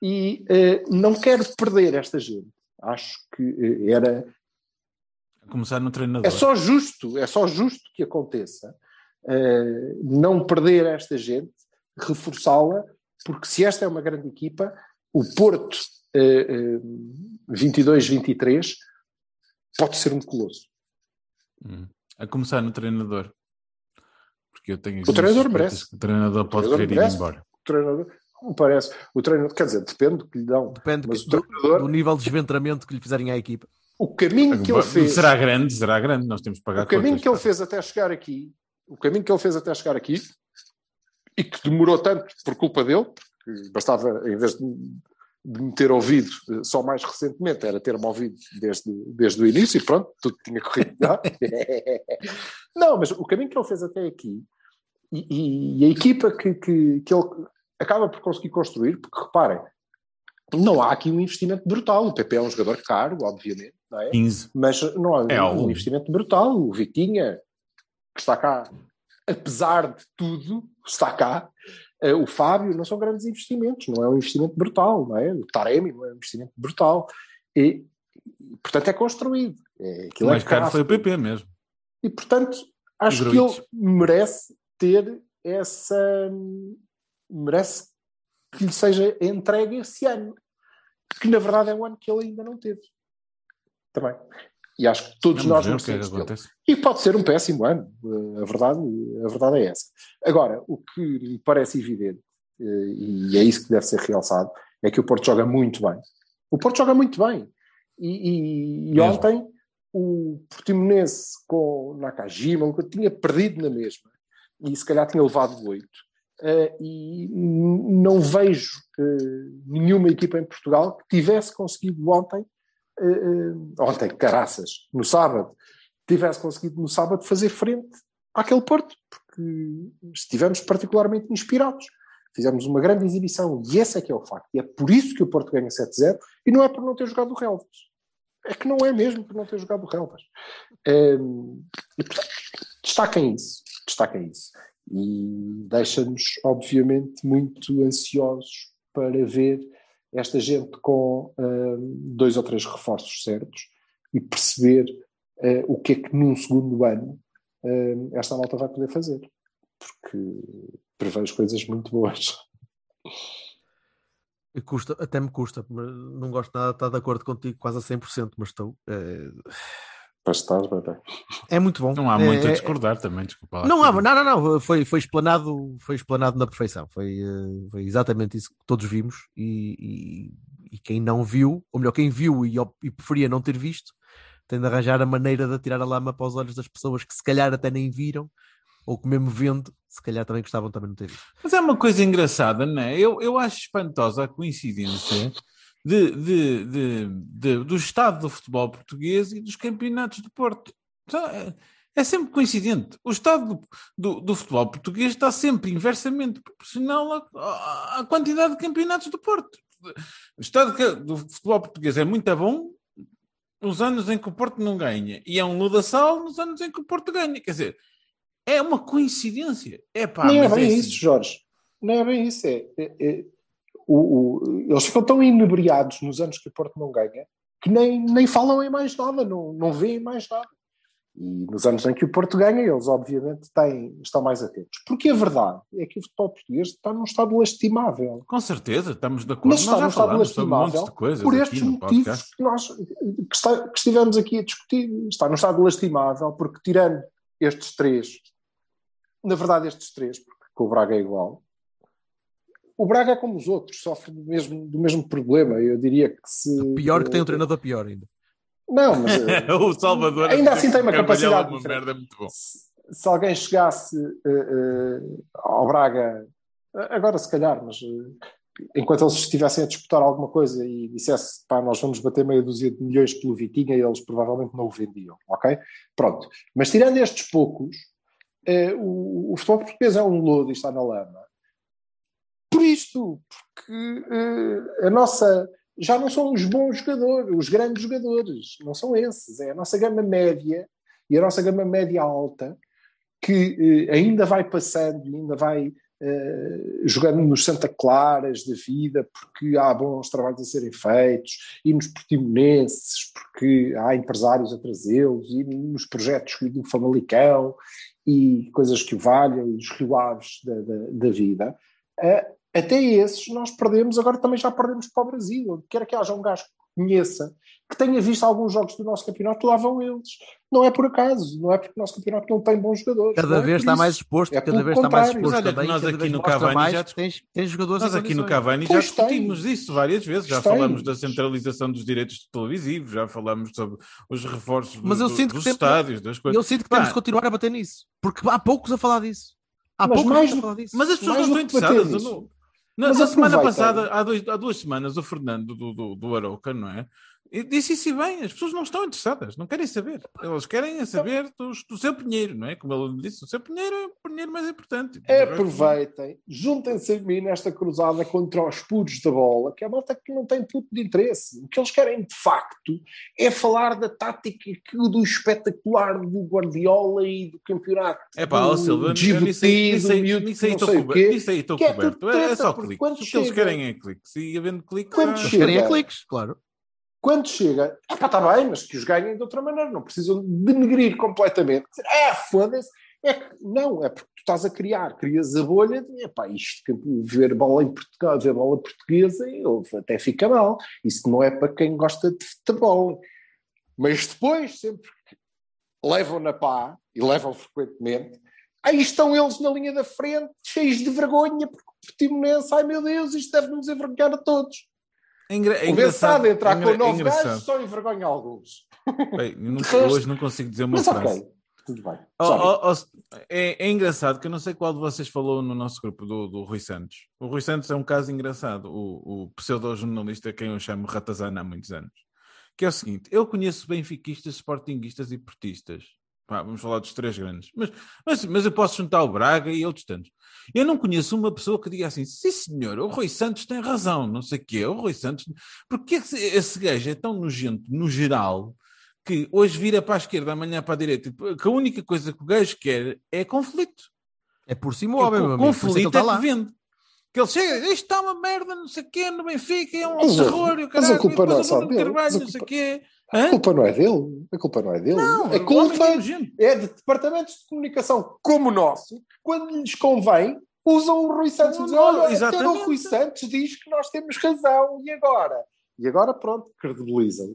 E eh, não quero perder esta gente. Acho que eh, era A começar no treinador. é só justo, é só justo que aconteça eh, não perder esta gente, reforçá-la, porque se esta é uma grande equipa, o Porto eh, eh, 22-23 pode ser um colosso. Hum. A começar no treinador. Porque eu tenho O treinador merece. O treinador pode treinador querer ir merece. embora. O treinador, Me parece. O treinador, quer dizer, depende do que lhe dão. Depende Mas do, o treinador- do nível de desventramento que lhe fizerem à equipa. O caminho que ele fez. Será grande, será grande, nós temos que pagar O caminho contas. que ele fez até chegar aqui, o caminho que ele fez até chegar aqui, e que demorou tanto por culpa dele, bastava, em vez de, de me ter ouvido eh, só mais recentemente, era ter-me ouvido desde, desde o início e pronto, tudo tinha corrido melhor. Não, mas o caminho que ele fez até aqui, e, e- e a equipa que, que, que ele acaba por conseguir construir, porque reparem, não há aqui um investimento brutal. O PP é um jogador caro, obviamente, não é? 15. Mas não há É um algum. investimento brutal. O Vitinha, que está cá, apesar de tudo, está cá. Eh, O Fábio não são grandes investimentos, não é um investimento brutal, não é? O Taremi não é um investimento brutal. E, portanto, é construído. É, O aquilo mais é caro foi o PP mesmo. E, portanto, acho que ele merece ter essa. merece que lhe seja entregue esse ano. Que, na verdade, é um ano que ele ainda não teve. Também. E acho que todos Vamos nós que é merecemos dele. acontece. E pode ser um péssimo ano, eh, a verdade, a verdade é essa. Agora, o que me parece evidente, eh, e é isso que deve ser realçado, é que o Porto joga muito bem. O Porto joga muito bem. E, e- e ontem o Portimonense com Nakajima tinha perdido na mesma e se calhar tinha levado oito. Eh, e não vejo nenhuma equipa em Portugal que tivesse conseguido ontem ontem, caraças, no sábado, tivesse conseguido no sábado fazer frente àquele Porto, porque estivemos particularmente inspirados. Fizemos uma grande exibição e esse é que é o facto. E é por isso que o Porto ganha 7-0 e não é por não ter jogado o Relvas. É que não é mesmo por não ter jogado o Relvas. Hum, e, portanto, destaquem isso. Destaquem isso. E deixa-nos, obviamente, muito ansiosos para ver esta gente com hum, dois ou três reforços certos e perceber eh, o que é que num segundo ano hum, esta malta vai poder fazer. Porque prevejo coisas muito boas. Custa, até me custa, não gosto nada de estar de acordo contigo quase a 100%, mas estou. É, Para estar, é muito bom. Não há É- muito a é- discordar também, desculpa lá. Não, há, não, não, não, foi, foi, explanado, foi explanado na perfeição. Foi, eh, foi exatamente isso que todos vimos. E, e- e quem não viu, ou melhor, quem viu e, e preferia não ter visto, tem de arranjar a maneira de atirar a lama para os olhos das pessoas que se calhar até nem viram, ou que mesmo vendo, se calhar também gostavam também de não ter visto. Mas é uma coisa engraçada, não é? Eu, eu acho espantosa a coincidência de, de- de- do estado do futebol português e dos campeonatos do Porto. Então, É, é sempre coincidente. O estado do, do- do futebol português está sempre inversamente proporcional à, à- quantidade de campeonatos do Porto. O estado do futebol português é muito bom nos anos em que o Porto não ganha. E é um ludaçal nos anos em que o Porto ganha. Quer dizer, é uma coincidência. É pá, não é bem é isso, assim. Jorge. Não é bem isso. É, é- é- o- o- eles ficam tão inebriados nos anos que o Porto não ganha que nem, nem falam em mais nada, não, não veem mais nada. E nos anos em que o Porto ganha, eles obviamente têm, estão mais atentos. Porque a verdade é que o futebol português está num estado lastimável. Com certeza, estamos de acordo. Mas está num estado lastimável coisas por estes motivos que nós que, está- que estivemos aqui a discutir. Está num estado lastimável, porque tirando estes três, na verdade, estes três, porque com o Braga é igual, o Braga é como os outros, sofre do mesmo, do mesmo problema. Eu diria que se. Pior que tem um treinador pior ainda. Não, mas. eh, o Salvador Ainda assim tem uma é capacidade uma merda muito bom. se se alguém chegasse eh, eh, ao Braga, agora se calhar, mas eh, enquanto eles estivessem a disputar alguma coisa e dissesse, pá, nós vamos bater meia dúzia de milhões pelo Vitinha, eles provavelmente não o vendiam, ok? Pronto. Mas tirando estes poucos, eh, o, o futebol português é um lodo e está na lama. Isto, porque eh, a nossa já não são os bons jogadores, os grandes jogadores, não são esses, é a nossa gama média e a nossa gama média alta que eh, ainda vai passando, ainda vai eh, jogando nos Santa Claras da vida, porque há bons trabalhos a serem feitos, e nos Portimonenses, porque há empresários a trazê-los, e nos projetos do Famalicão, e coisas que valham, e os Rio da, da, da vida. Eh, até esses nós perdemos, agora também já perdemos para o Brasil, onde quer que haja um gajo conheça, que tenha visto alguns jogos do nosso campeonato, lá vão eles. Não é por acaso, não é porque o nosso campeonato não tem bons jogadores. Cada não é vez está mais exposto, É cada vez está mais exposto olha que também. nós aqui no Cavani mais já que tens, tens jogadores Nós aqui no. Cavani já Pois discutimos tens. isso várias vezes, já Pois falamos da centralização dos direitos televisivos, já falamos sobre os reforços do- Mas eu do- sinto que dos tem- estádios, das coisas. eu sinto que Pá, temos de continuar a bater nisso. Porque há poucos a falar disso. Há Mas poucos mais a falar disso. Mas as pessoas não estão que interessadas. Na, Mas na semana passada, há, dois, há duas semanas, o Fernando do, do, do Arouca, não é? E Disse isso bem, as pessoas não estão interessadas, não querem saber. Elas querem é saber do, do seu pinheiro, não é? Como ele disse, o seu pinheiro é o pinheiro mais importante. É, Aproveitem, juntem-se a mim nesta cruzada contra os puros da bola, que é a malta que não tem ponto de interesse. O que eles querem, de facto, é falar da tática que- do espetacular do Guardiola e do campeonato. É pá, do Silva, eu nisso aí- estou o coberto. é coberto. É, é só cliques. O que eles querem é cliques. E havendo cliques, Quando Eles querem é cliques, claro. Quando chega, é pá, está bem, mas que os ganhem de outra maneira, não precisam denegrir completamente. É, foda-se. É que, não, é porque tu estás a criar, crias a bolha de, epá, isto, que ver bola em Portugal, ver bola portuguesa, eu, até fica mal. Isso não é para quem gosta de futebol. Mas depois, sempre que levam na pá, e levam frequentemente, aí estão eles na linha da frente, cheios de vergonha, porque o Portimonense, ai meu Deus, isto deve nos envergonhar a todos. É, engra é o Bessado entrar engra- com nove engraçado. gajos só envergonha alguns. Bem, não- hoje não consigo dizer uma Mas frase. ok, tudo bem. Oh, oh, oh, é, é engraçado que eu não sei qual de vocês falou no nosso grupo do, do Rui Santos. O Rui Santos é um caso engraçado, o, o pseudo-jornalista que eu chamo Ratazana há muitos anos. Que é o seguinte: eu conheço benfiquistas, sportinguistas e portistas. Pá, vamos falar dos três grandes. Mas, mas, mas eu posso juntar o Braga e outros tantos. Eu não conheço uma pessoa que diga assim: sim, senhor, o Rui Santos tem razão, não sei o quê. O Rui Santos. Porque esse, esse gajo é tão nojento, no geral, que hoje vira para a esquerda, amanhã para a direita, que a única coisa que o gajo quer é conflito. É por cima Que o homem, o meu amigo. É que ele conflito está é que lá. vende. Que ele chega, isto está uma merda, não sei o quê, no Benfica, é um Mas o- terror, e o mas a caralho, culpa e não é depois o só Bruno dele, Carvalho, mas a não quê. A Hã? culpa não é dele. A culpa não é dele. Não, a homem culpa é é de departamentos de comunicação como o nosso, quando lhes convém, usam o Rui Santos e Não, dizem: não, Olha, até exatamente. o Rui Santos diz que nós temos razão, e agora? E agora, pronto, credibilizam.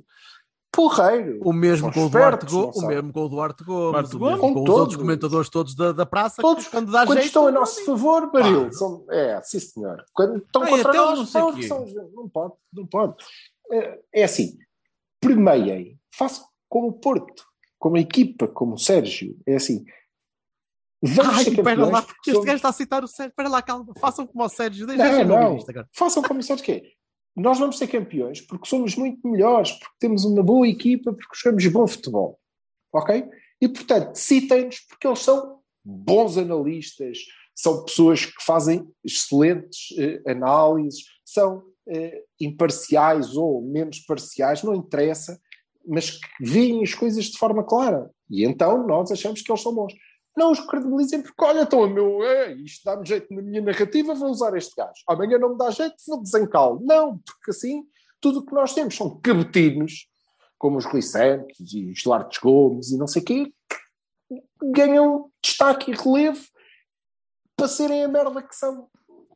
Porreiro. O mesmo com o Duarte não o mesmo com o Duarte Gomes, o mesmo Com com os todos. outros comentadores todos da, da praça, Todos, quando dá quando jeito... estão a não nosso favor, Baril, Pá. são, é, sim senhor. Quando estão Ah, e contra até nós, não sei são- quê. são- não pode, não pode. É, é assim, permeiem, façam como o Porto, como a equipa, como o Sérgio, é assim. Vamos Ai, ser espera campeões lá, porque este somos- gajo está a citar o Sérgio. Espera lá, calma. Façam como o Sérgio. Deixa Não, não. Façam como o Sérgio que é. Nós vamos ser campeões porque somos muito melhores, porque temos uma boa equipa, porque jogamos bom futebol. Ok? E, portanto, citem-nos porque eles são bons analistas, são pessoas que fazem excelentes eh, análises, são imparciais ou menos parciais, não interessa, mas que veem as coisas de forma clara. E então nós achamos que eles são bons. Não os credibilizem porque, olha, então, o meu, é, isto dá-me jeito na minha narrativa, vou usar este gajo. Amanhã não me dá jeito, vou desencá-lo. Não, porque assim, tudo o que nós temos são cabetinos, como os Rui Santos e os Duarte Gomes e não sei o quê, que ganham destaque e relevo para serem a merda que são.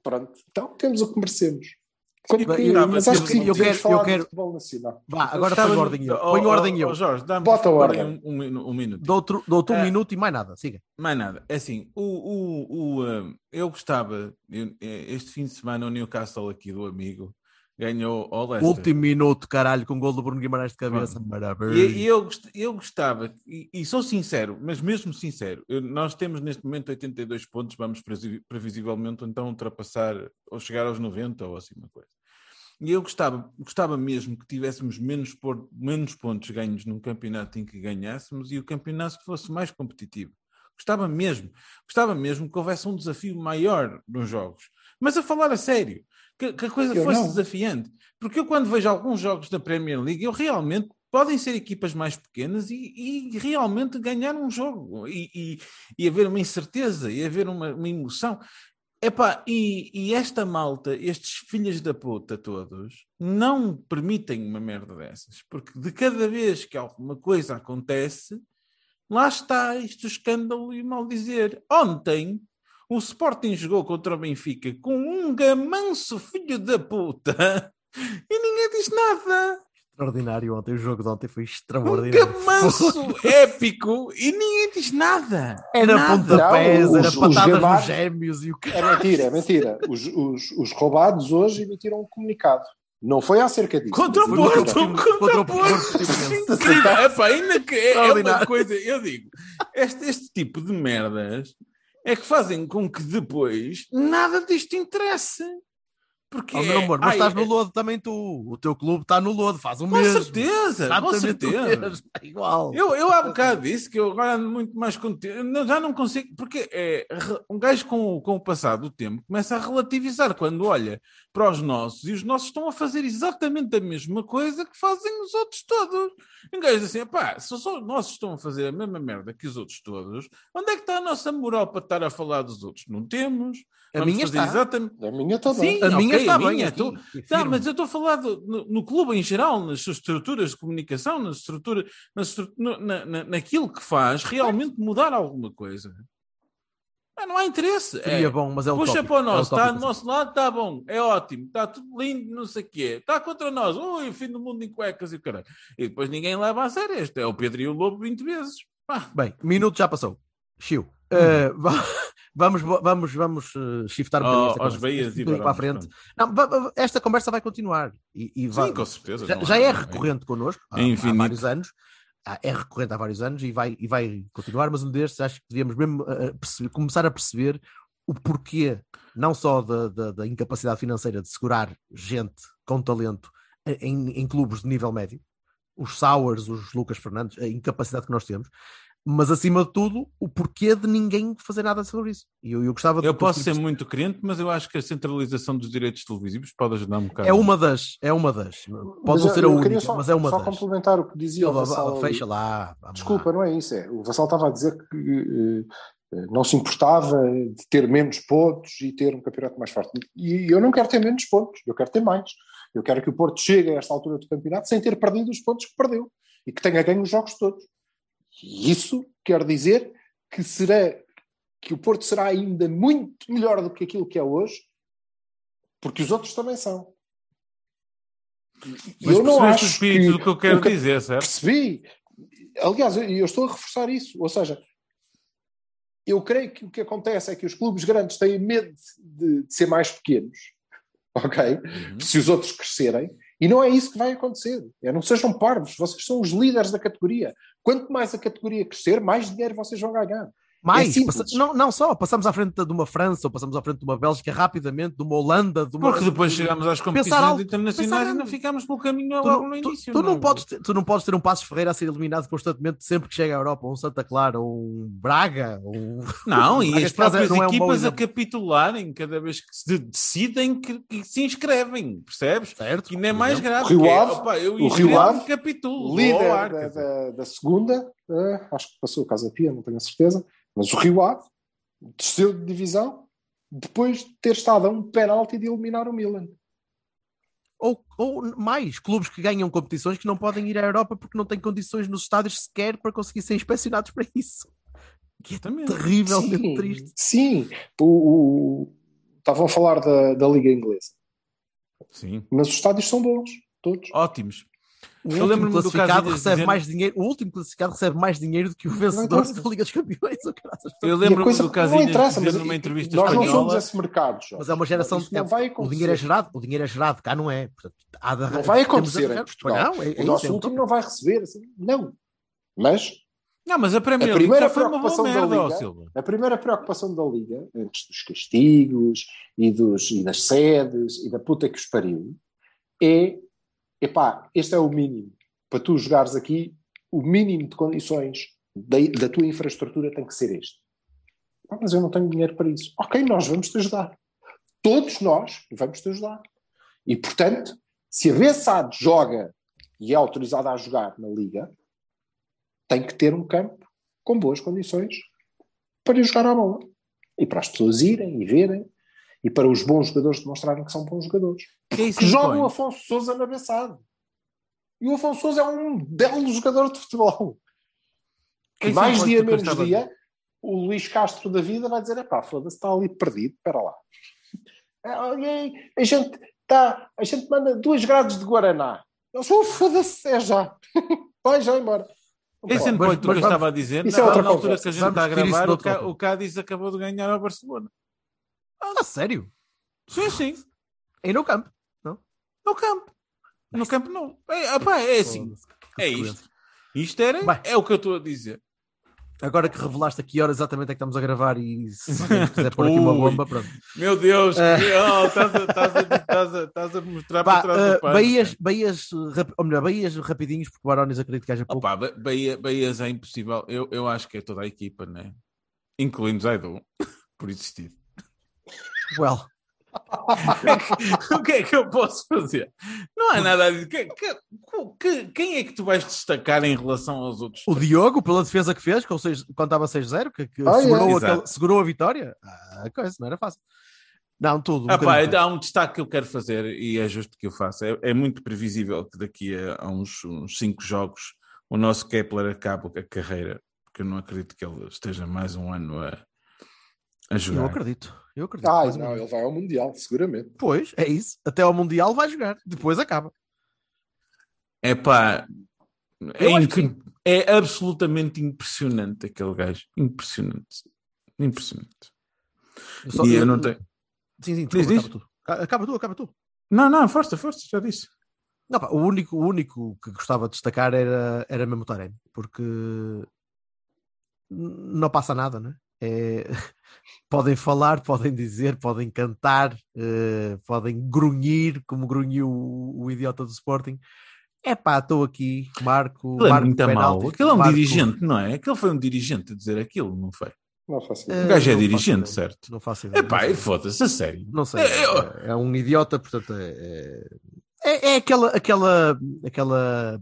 Pronto, então temos o que merecemos. Quando eu- mas eu- acho que sim, eu quero- falar eu quero- futebol nacional. Vá, agora Estava põe ordem eu. Oh, Põe oh, ordem oh, eu. Jorge, dá-me Bota ordem. Um, um, um minuto. Dou-te dou-te um É. minuto e mais nada. Siga. Mais nada. É assim, o, o, o, um, eu gostava, eu- este fim de semana o Newcastle aqui do amigo ganhou ao Leicester. Último minuto, caralho, com o gol do Bruno Guimarães de cabeça. Maravilha. E, e eu, eu gostava, e, e sou sincero, mas mesmo sincero, eu- nós temos neste momento 82 pontos, vamos previsivelmente então ultrapassar ou chegar aos 90 ou assim uma coisa. E eu gostava, gostava mesmo que tivéssemos menos, por- menos pontos ganhos num campeonato em que ganhássemos e o campeonato fosse mais competitivo. Gostava mesmo, gostava mesmo que houvesse um desafio maior nos jogos. Mas a falar a sério, que, que a coisa Eu fosse não. desafiante. Porque eu quando vejo alguns jogos da Premier League, eu realmente podem ser equipas mais pequenas e, e realmente ganhar um jogo e, e, e haver uma incerteza e haver uma, uma emoção. Epá, e, e esta malta, estes filhos da puta todos, não permitem uma merda dessas. Porque de cada vez que alguma coisa acontece, lá está este escândalo e mal dizer. Ontem, o Sporting jogou contra o Benfica com um gamanço filho da puta e ninguém diz nada. Extraordinário ontem, o jogo de ontem foi Um extraordinário. gamanço épico e ninguém diz nada. Era Nada. pontapés, era os- os patadas nos gêmeos e o que. É mentira, é mentira. Os, os, os roubados hoje emitiram um comunicado. Não foi acerca disso. Contra o Porto. Contra o Porto. Incrível. Epá, ainda que é, é uma coisa, eu digo, este, este tipo de merdas é que fazem com que depois nada disto interesse. Porque Oh, meu é- amor, mas ai, estás no é- lodo também tu. O teu clube está no lodo, faz o Com mesmo. certeza, com certeza. é igual. Eu, eu há bocado disse que eu agora ando muito mais contente. Não- Já não consigo, porque é, um gajo com, o- com o passar do tempo começa a relativizar quando olha para os nossos e os nossos estão a fazer exatamente a mesma coisa que fazem os outros todos. Um gajo diz assim: pá, se só os nossos estão a fazer a mesma merda que os outros todos, onde é que está a nossa moral para estar a falar dos outros? Não temos. A Vamos minha está. Exatamente. A minha também. Sim, A minha está bem aqui, Tá, mas eu estou a falar no, no clube em geral, nas suas estruturas de comunicação, na estrutura, na na, na- naquilo que faz realmente mudar alguma coisa. Ah, não há interesse. Seria É, bom, mas é o puxa para o é nosso, tópico está do nosso lado, está bom, é ótimo, está tudo lindo, não sei o quê. Está contra nós, ui, fim do mundo em cuecas e o caralho. E depois ninguém leva a sério. Este é o Pedro e o Lobo 20 vezes. Pá, Bem, minuto já passou. Chiu. Uh, va- vamos, vamos, vamos uh, shiftar um Oh, aos veias e para a frente. Não, esta conversa vai continuar. E, e vai- sim, com certeza. já, já é recorrente connosco há, há vários anos. É recorrente há vários anos e vai, e vai continuar, mas um destes acho que devíamos mesmo uh, perceber- começar a perceber o porquê, não só da, da- da incapacidade financeira de segurar gente com talento em, em clubes de nível médio, os Sauers, os Lucas Fernandes, a incapacidade que nós temos, mas acima de tudo, o porquê de ninguém fazer nada sobre isso. E eu, eu gostava de Eu posso ser muito crente, mas eu acho que a centralização dos direitos televisivos pode ajudar um bocado. É uma das, é uma das. Pode não eu- ser a eu única, só, mas é uma só das. complementar o que dizia o Vá, vá, Vassal. Fecha lá. vamos Desculpa, lá. não é isso. É. O Vassal estava a dizer que eh, eh, não se importava de ter menos pontos e ter um campeonato mais forte. E eu não quero ter menos pontos, eu quero ter mais. Eu quero que o Porto chegue a esta altura do campeonato sem ter perdido os pontos que perdeu e que tenha ganho os jogos todos. E isso quer dizer que será que o Porto será ainda muito melhor do que aquilo que é hoje, porque os outros também são. Mas eu não percebeste o acho espírito que do que eu quero ca- dizer, certo? Percebi. Aliás, eu, eu estou a reforçar isso. Ou seja, eu creio que o que acontece é que os clubes grandes têm medo de, de ser mais pequenos, ok? Uhum. Se os outros crescerem. E não é isso que vai acontecer. É, não sejam parvos, vocês são os líderes da categoria. Quanto mais a categoria crescer, mais dinheiro vocês vão ganhar. Mais, É passa- não, não só, passamos à frente de uma França, ou passamos à frente de uma Bélgica rapidamente, de uma Holanda, de uma. Porque depois chegamos às competições alto, internacionais pensar e não ficamos pelo caminho Tu, logo não- no tu- início. tu não podes ter, tu não podes ter um Passos Ferreira a ser eliminado constantemente sempre que chega à Europa, ou um Santa Clara, ou um Braga, ou um... Não, e as próprias não é um equipas a capitularem cada vez que se decidem que, que se inscrevem, percebes? certo? E ainda é mais grave. O Rio é, Ave- opa, eu o Rio Ave, capitulo, Líder da, da- da segunda, eh, acho que passou o Casa Pia, não tenho a certeza, mas o Rio Ave desceu de divisão depois de ter estado a um penalti de eliminar o Milan. Ou, ou mais, clubes que ganham competições que não podem ir à Europa porque não têm condições nos estádios sequer para conseguir ser inspecionados para isso. Que é terrivelmente sim, triste. Sim, o, o- estavam a falar da, da Liga Inglesa, Sim, mas os estádios são bons, todos. ótimos. O Eu último lembro-me do classificado caso recebe dizer- mais dinheiro, o último classificado recebe mais dinheiro do que o vencedor da Liga dos Campeões. Eu lembro-me coisa do Casilhas não interessa, dizer mas numa entrevista nós não somos espanhola. esse mercado, Jorge. Mas é uma geração de vai o dinheiro é gerado, o dinheiro é gerado, cá não é. Portanto, há de- Não vai acontecer em Portugal. Não, é, é o nosso isso, é último tópico. não vai receber, assim, não. Mas Não, mas a Premier A primeira preocupação da merda, Liga- Silva. a primeira preocupação da Liga, antes dos castigos e, dos, e das sedes e da puta que os pariu, é, epá, este é o mínimo. Para tu jogares aqui, o mínimo de condições da, da tua infraestrutura tem que ser este. Ah, mas eu não tenho dinheiro para isso. Ok, nós vamos te ajudar. Todos nós vamos te ajudar. E, portanto, se a BSAD joga e é autorizada a jogar na Liga, tem que ter um campo com boas condições para jogar a bola. E para as pessoas irem e verem. E para os bons jogadores demonstrarem que são bons jogadores. Que é Que joga o? Afonso Souza na Bessade. E o Afonso Souza é um belo jogador de futebol. Que isso mais dia menos estava dia, o Luís Castro da vida vai dizer: epá, foda-se, está ali perdido, espera lá. É, alguém- A gente, tá, a gente manda duas grades de Guaraná. Eu sou foda-se, é já. Vai já embora. Esse endpoint que eu estava a dizer, Isso é na, outra na altura que a gente está a gravar, o Cádiz acabou de ganhar ao Barcelona. Ah, sério? Sim, sim. Aí no campo. No campo. No campo não. É, opá, é assim. É isto. Isto era, Bem. é o que eu estou a dizer. Agora que revelaste a que hora exatamente é que estamos a gravar e se alguém quiser pôr aqui uma bomba, pronto. Meu Deus, que- oh, estás, a, mostrar para trás eh, do pano. Bahias, Bahias, rap- ou melhor, Bahias rapidinhos, porque o Aronis acredito que haja pouco. Opa, Ba- Bahia, Bahias é impossível. Eu, eu acho que é toda a equipa, né? Incluindo Zaidu, por existir. Well, o que é que eu posso fazer? Não há nada a dizer. Que- que- que- quem é que tu vais destacar em relação aos outros? o Diogo, pela defesa que fez, com seis, quando estava 6-0, que, que Ah, é. segurou, Exato. aquele- segurou a vitória, ah, coisa, não era fácil. Não, tudo. um Ah, pá, tudo. há um destaque que eu quero fazer e é justo que eu faça. É, é muito previsível que daqui a, a uns, uns cinco jogos o nosso Kepler acabe a carreira, porque eu não acredito que ele esteja mais um ano a, a Eu jogar. acredito. Eu acredito. Ah, não, ele vai ao Mundial, seguramente. Pois, é isso. Até ao Mundial vai jogar. Depois acaba. É pá, é, é absolutamente impressionante aquele gajo. Impressionante. Impressionante. Eu só- e eu eu- não tenho. Sim, sim, Diz, desculpa, diz. acaba tu. Ca- Acaba tu, acaba tu. Não, não, força, força, já disse. Não, pá, o, único, o único que gostava de destacar era, era mesmo o Taremi, porque não passa nada, né? É... podem falar, podem dizer, podem cantar, eh, podem grunhir, como grunhiu o, o idiota do Sporting. É pá, estou aqui, marco. Aquele é marco muito penalti, mau. Aquele é um marco- dirigente, não é? Aquele foi um dirigente a dizer aquilo, não foi? Não faço Eh, ideia. O gajo é dirigente, ideia. certo? Não faço ideia. É pá, foda-se, a sério. Não sei, É, eu- é, é um idiota, portanto, é, é, é aquela, aquela, aquela,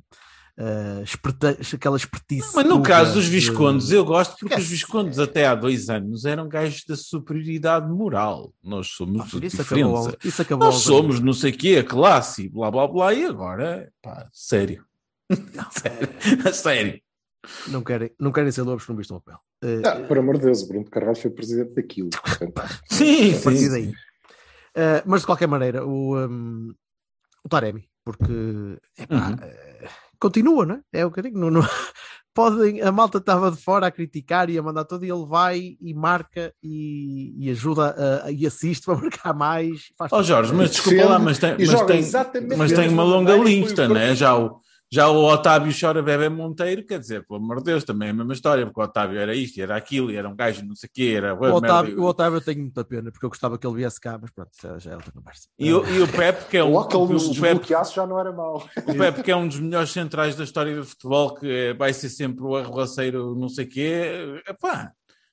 eh, esperta- aquela expertise. Mas no caso dos de- Viscondes, eu gosto porque os Esquece. Viscondes até há dois anos eram gajos da superioridade moral. Nós somos Ah, isso acabou, isso acabou Nós somos anos. não sei o quê, a classe, blá blá blá, e agora, pá, sério. sério. A sério. Não querem, não querem ser lobos que não vistam a pele. Eh, Ah, por amor de Deus, o Bruno de Carvalho foi presidente daquilo. Portanto, Sim, a partir sim. daí. Eh, mas de qualquer maneira, o, um, o Taremi, porque epá, Uhum. Continua, não é? É o que eu digo. Não, não- podem, a malta estava de fora a criticar e a mandar tudo, e ele vai e marca e, e ajuda a- e assiste para marcar mais. Faz Ó tudo. Jorge, mas desculpa lá, mas tem, mas tem, mas tem uma longa lista, né? Já o, já o Otávio chora bebê Monteiro, quer dizer, pelo amor de Deus, também é a mesma história, porque o Otávio era isto, era aquilo, e era um gajo, não sei o quê, era. O Otávio, o Otávio eu tenho muita pena, porque eu gostava que ele viesse cá, mas pronto, isso já é outra conversa. E, o, e o Pepe, que é um, o, nos o Pepe, já não era mau. o Pepe, que é um dos melhores centrais da história do futebol, que é- vai ser sempre o arruaceiro, não sei o quê, epá,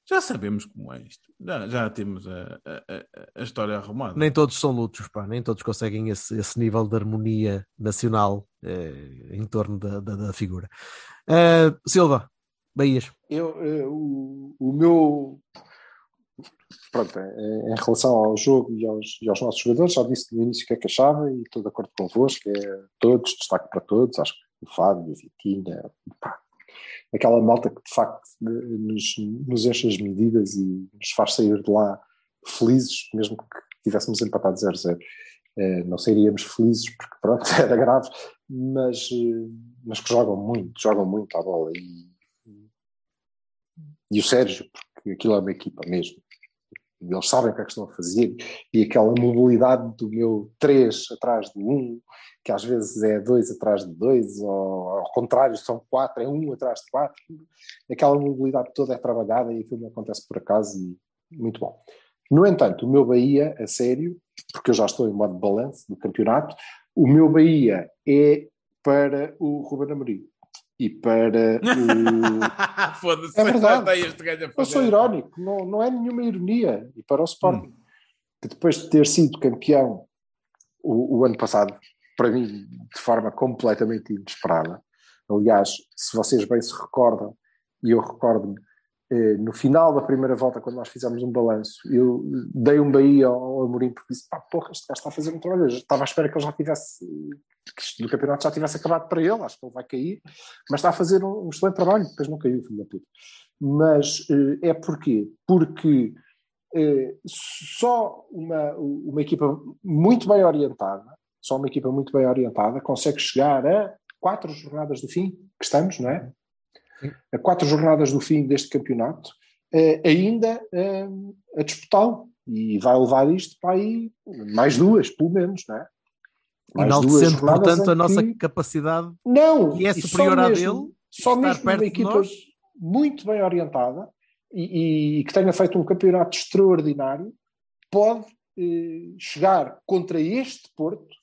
já sabemos como é isto. Já, já temos a, a, a- história arrumada. Nem todos são lutos, pá, nem todos conseguem esse, esse nível de harmonia nacional eh, em torno da, da, da figura. Eh, Silva, Bahias. Eu, eh, o, o meu. Pronto, eh, em relação ao jogo e aos, e aos nossos jogadores, já disse no início o que é que achava e estou de acordo convosco. É todos, destaque para todos. Acho que o Fábio, a Vitinha, pá, aquela malta que de facto nos, nos enche as medidas e nos faz sair de lá felizes, mesmo que tivéssemos empatado 0-0. Eh, não sairíamos felizes porque pronto, era grave, mas, eh, mas que jogam muito, jogam muito à bola e, e o Sérgio, porque aquilo é uma equipa mesmo. Eles sabem o que é que estão a fazer e aquela mobilidade do meu 3 atrás de 1, que às vezes é 2 atrás de 2, ou ao contrário, são 4, é 1 atrás de 4. Aquela mobilidade toda é trabalhada e aquilo não acontece por acaso e muito bom. No entanto, o meu Bahia, a sério, porque eu já estou em modo de balanço do campeonato, o meu Bahia é para o Ruben Amorim e para o Foda-se, É verdade. este a Eu sou irónico, não, não é nenhuma ironia. E para o Sporting, que depois de ter sido campeão o, o ano passado, para mim, de forma completamente inesperada. Aliás, se vocês bem se recordam, e eu recordo-me, no final da primeira volta, quando nós fizemos um balanço, eu dei um Bahia ao Amorim porque disse: pá, porra, este gajo está a fazer um trabalho. Eu estava à espera que ele já tivesse, que do campeonato já tivesse acabado para ele, acho que ele vai cair, mas está a fazer um, um excelente trabalho. Depois não caiu, filho da puta. Mas eh, é porquê? Porque eh, só uma, uma equipa muito bem orientada, são uma equipa muito bem orientada, consegue chegar a quatro jornadas do fim, que estamos, não é? A quatro jornadas do fim deste campeonato, eh, ainda eh, a disputá-lo. E vai levar isto para aí mais duas, pelo menos, não é? Mais Enaltecendo, portanto, a nossa que- capacidade Não, e é superior à dele, Só mesmo uma equipa muito bem orientada e, e que tenha feito um campeonato extraordinário pode eh, chegar contra este Porto,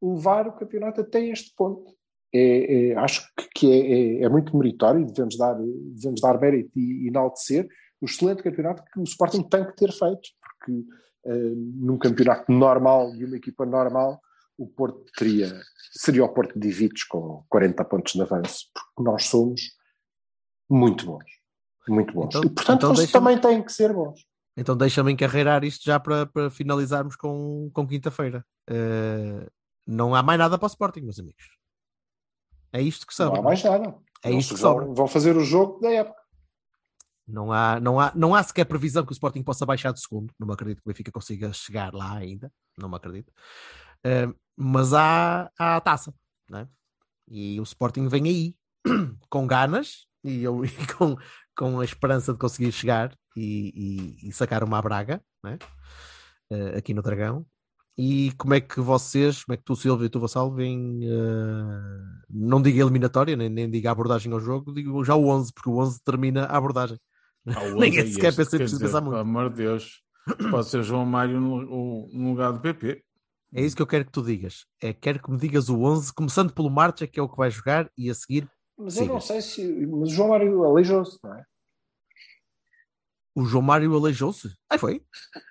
levar o campeonato até este ponto. É, é, acho que- é, é- é muito meritório e devemos dar, devemos dar mérito e enaltecer o excelente campeonato que o Sporting tem que ter feito, porque eh, num campeonato normal, de uma equipa normal, o Porto teria, seria o Porto de Vitos com 40 pontos de avanço, porque nós somos muito bons. Muito bons. Então- e portanto então eles também têm que ser bons. Então deixa-me encarreirar isto já para, para finalizarmos com, com quinta-feira. Eh, não há mais nada para o Sporting, meus amigos. É isto que Não sobra. há mais nada. É Eles isto que sobra. vão fazer o jogo da época. Não há, não, há, não há sequer previsão que o Sporting possa baixar de segundo. Não me acredito que o Benfica consiga chegar lá ainda. Não me acredito. Eh, mas há, há a taça. não é? E o Sporting vem aí com ganas e, eu, e com, com a esperança de conseguir chegar e, e- e sacar uma Braga não é? Eh, aqui no Dragão. E como é que vocês, como é que tu, Silvio e tu, Vassal, veem, eh, não diga eliminatória, nem, nem diga abordagem ao jogo, digo já o 11, porque o 11 termina a abordagem. Ah, Ninguém 11 é sequer pensa- precisa dizer, pensar muito. Pelo amor de Deus, pode ser João Mário no, no lugar do PP. É isso que eu quero que tu digas. É quero que me digas o 11, começando pelo Marcha, que é o que vai jogar, e a seguir Mas Siga. eu não sei se. Mas o João Mário aleijou-se, não é? o João Mário aleijou-se. Aí foi.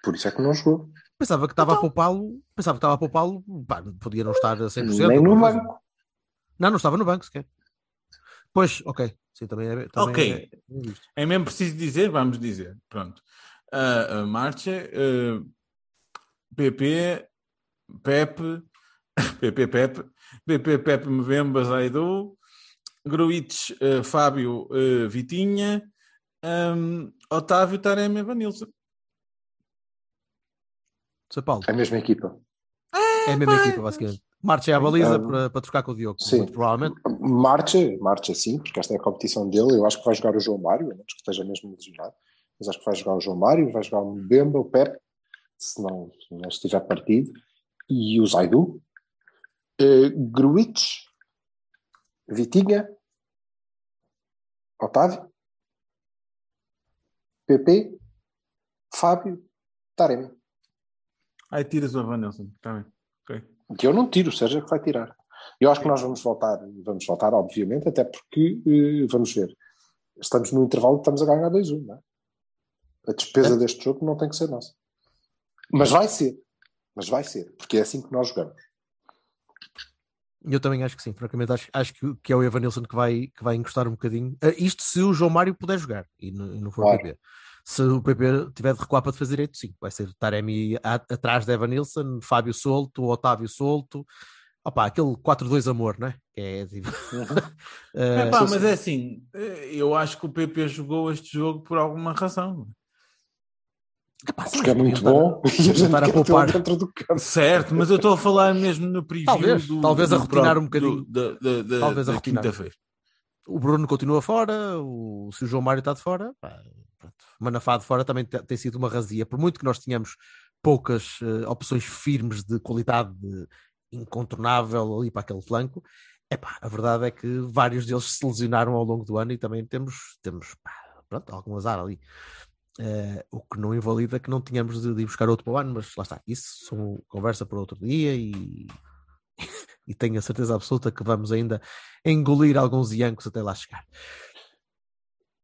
Por isso é que não jogou. Pensava que estava Então. a poupá-lo. Pensava que estava a poupá-lo. Pá, podia não estar a 100%. Nem no coisa. banco. Não, não estava no banco sequer. Pois, ok. Sim, também é. Também Ok. é- é mesmo preciso dizer, vamos dizer. Pronto. A Marcha, eh, PP, Pepe, PP Pepe, PP Pepe Mbemba Zaidu, Gruites eh, Fábio eh, Vitinha, ehm, Otávio Taremi Vanilson. São Paulo. É a mesma equipa. É a mesma equipa, basicamente. Marcha é a baliza para, para trocar com o Diogo. sim. Muito provavelmente. Marcha, marcha sim, porque esta é a competição dele. Eu acho que vai jogar o João Mário, a menos que esteja mesmo lesionado. Mas acho que vai jogar o João Mário, vai jogar o Mbemba, o Pepe, se não, se não estiver partido, e o Zaidu. Uh, Gruites, Vitinha, Otávio, PP, Fábio, Taremi. Aí tiras o Vanilson. Está bem. Ok. Que eu não tiro, o Sérgio é que vai tirar. Eu acho que nós vamos voltar, vamos voltar, obviamente, até porque, eh, vamos ver, estamos no intervalo e estamos a ganhar 2-1, não é? A despesa É. deste jogo não tem que ser nossa. Mas vai ser. Mas vai ser, porque é assim que nós jogamos. Eu também acho que sim, francamente acho, acho que, que é o Evanilson que vai, que vai encostar um bocadinho. Ah, isto se o João Mário puder jogar e não, e não for Claro. PP. Se o PP tiver de recuar para defesa direito, sim, vai ser Taremi a- atrás de Evanilson, Fábio solto, Otávio solto. Opa, aquele 4-2 amor, não é? Que é tipo. Ah, É pá, sim, mas é assim, eh, eu acho que o PP jogou este jogo por alguma razão. epá, sim, Porque é muito estar- bom e a deviam gente a poupar. dentro do campo. Certo, mas eu estou a falar mesmo no preview Talvez, do, talvez a do rotinar próprio- um bocadinho. do- Talvez a quinta-feira. O Bruno continua fora, o, se o João Mário está de fora, pá, pronto. Manafá de fora também te- tem sido uma razia. Por muito que nós tenhamos poucas eh, opções firmes de qualidade de- incontornável ali para aquele flanco, epá, a verdade é que vários deles se lesionaram ao longo do ano e também temos, temos pá, pronto, algum azar ali. Eh, o que não invalida que não tenhamos de, de ir buscar outro para o ano, mas lá está, isso são conversa para outro dia e, e tenho a certeza absoluta que vamos ainda engolir alguns iancos até lá chegar.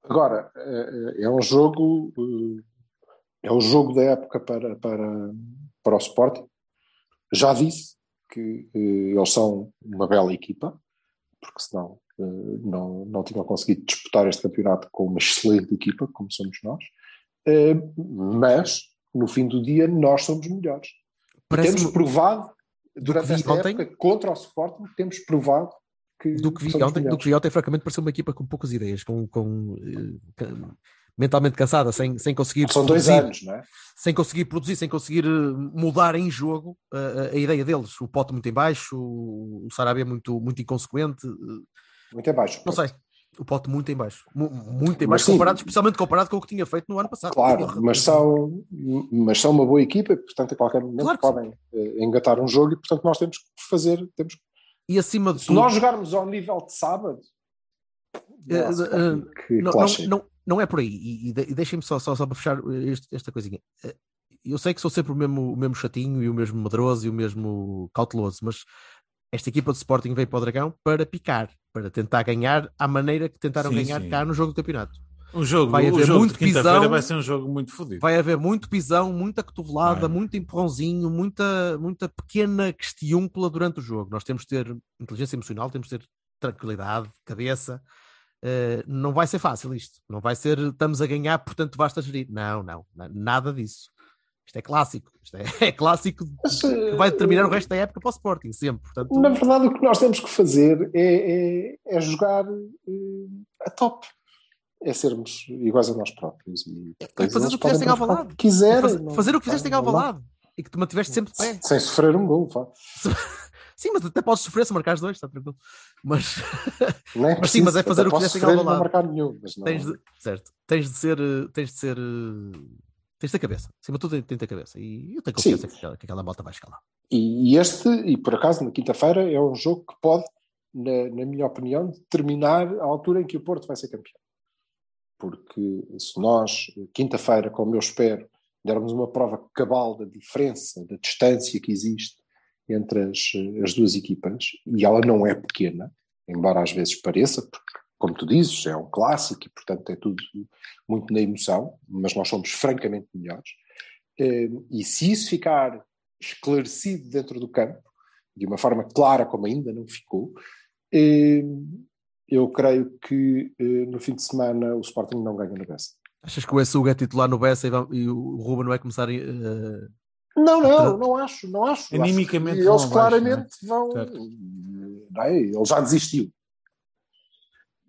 Agora, eh, é um jogo, eh, é o jogo da época para, para, para o Sporting. Já disse que eh, eles são uma bela equipa, porque senão eh, não, não tinham conseguido disputar este campeonato com uma excelente equipa, como somos nós. Eh, Mas, no fim do dia, nós somos melhores. Temos provado, durante esta ontem- época, contra o Sporting, temos provado que do que vi ontem, do que vi ontem, francamente, pareceu uma equipa com poucas ideias, com, com, eh, com- mentalmente cansada, sem, sem conseguir São dois produzir, anos, não é? sem conseguir produzir, sem conseguir eh, mudar em jogo eh, a, a ideia deles. O Pote muito em baixo, o Sarabia muito, muito inconsequente. Muito em baixo. Não sei. O Pote muito em baixo. Mu- Muito em baixo, sim. comparado, especialmente comparado com o que tinha feito no ano passado. Claro, mas são, mas são uma boa equipa, portanto, a qualquer momento Claro que sim. podem eh, engatar um jogo e, portanto, nós temos que fazer. Temos, E acima de se tudo, nós jogarmos ao nível de sábado, Eh, nossa, eh, que não, não, não, não é por aí. E, e de- e deixem-me só, só, só para fechar este- esta coisinha. Eu sei que sou sempre o mesmo, o mesmo chatinho e o mesmo medroso e o mesmo cauteloso, mas esta equipa de Sporting veio para o Dragão para picar, para tentar ganhar à maneira que tentaram Sim, ganhar sim. cá no jogo do campeonato. O jogo, Vai o haver jogo muito pisão. vai ser um jogo muito fodido. Vai haver muito pisão, muita cotovelada, Vai. muito empurrãozinho, muita, muita pequena questiúncula durante o jogo. Nós temos de ter inteligência emocional, temos de ter tranquilidade, cabeça. Eh, não vai ser fácil isto. Não vai ser estamos a ganhar, portanto basta gerir. Não, não, na- nada disso. Isto é clássico. Isto é, é clássico Mas, que eh, vai determinar o resto da época para o Sporting, sempre. Portanto, Na verdade, o que nós temos que fazer é, é, é jogar eh, a top. É sermos iguais a nós próprios. E depois fazer eles o que fizeste em Alvalade. quiserem. fazer, não- fazer o que fizeste em Alvalade e que te mantiveste sempre de pé. Sem sofrer um gol, vá. Sim, mas até podes sofrer se marcares dois, está tranquilo. Mas Não é Mas sim, mas é fazer o que fizeste em sofrer e não Alvalade. marcar nenhum. Mas não, tens de, certo, tens de ser, eh, tens de ser, eh, tens de ter cabeça. Acima de tudo, tens de ter cabeça. E eu tenho confiança que aquela, que aquela malta vai lá. E, e este, e por acaso, na quinta-feira, é um jogo que pode, na, na minha opinião, determinar a altura em que o Porto vai ser campeão. Porque se nós, quinta-feira, como eu espero, dermos uma prova cabal da diferença, da distância que existe entre as, as duas equipas, e ela não é pequena, embora às vezes pareça, porque, como tu dizes, é um clássico e, portanto, é tudo muito na emoção, mas nós somos francamente melhores. Eh, E se isso ficar esclarecido dentro do campo, de uma forma clara como ainda não ficou, eh, eu creio que eh, no fim de semana o Sporting não ganha no Bessa. Achas que o Essuga é titular no Bessa e, e o Ruben vai começar a. eh, Não, não, não acho, não acho. Animicamente Acho vão eles claramente vão. Certo. não é? Ele já desistiu.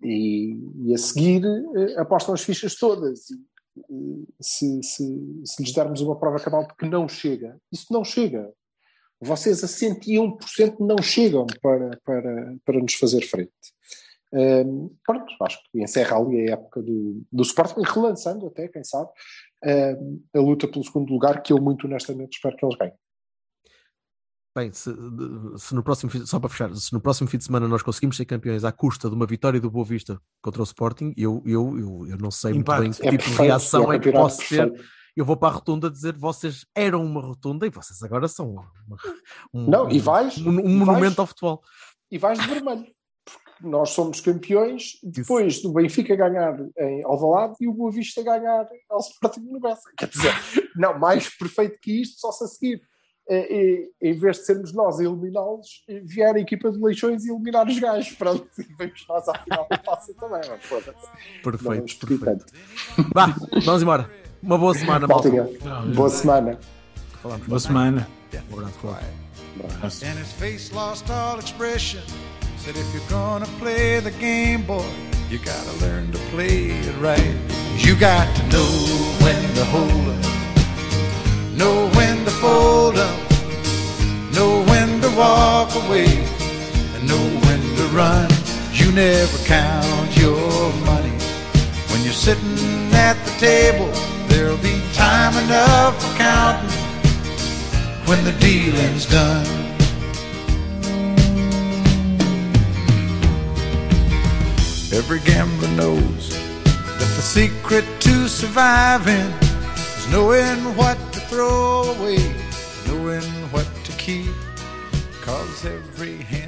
E, e a seguir eh, apostam as fichas todas. E, eh, se, se, se lhes dermos uma prova cabal, porque não chega, isso não chega. Vocês a 101% não chegam para, para, para nos fazer frente. Hum, pronto, acho que encerra ali a época do, do Sporting, relançando até, quem sabe, hum, a luta pelo segundo lugar, que eu muito honestamente espero que eles ganhem. Bem, se, se no próximo, só para fechar, se no próximo fim de semana nós conseguimos ser campeões à custa de uma vitória do Boa Vista contra o Sporting, eu, eu, eu, eu não sei Empate. muito bem que É tipo de reação é um é que posso ter. perfeito. Eu vou para a rotunda dizer vocês eram uma rotunda e vocês agora são uma- um, Não, e vais, um, um e monumento vais- ao futebol. e vais de vermelho. Nós somos campeões depois do Benfica ganhar em Alvalade e o Boa Vista ganhar ao Sporting no Bessa. Quer dizer, não, mais perfeito que isto, só se a seguir. É, é, em vez de sermos nós a eliminá-los, é vier a equipa de Leixões e eliminar os gajos. Pronto, e vamos nós à final da taça também. Mas foda-se. Perfeito, vamos pedir perfeito. tanto. Vá, vamos embora. Uma boa semana, malta. Boa semana. Falamos. Boa semana. Um abraço. Paulo. And his face lost all expression. Said, if you're gonna play the game, boy, you gotta learn to play it right. You got to know when to hold up, know when to fold up, know when to walk away, and know when to run. You never count your money. When you're sitting at the table, there'll be time enough for counting when the dealing's done. Every gambler knows that the secret to surviving is knowing what to throw away, knowing what to keep, cause every hand's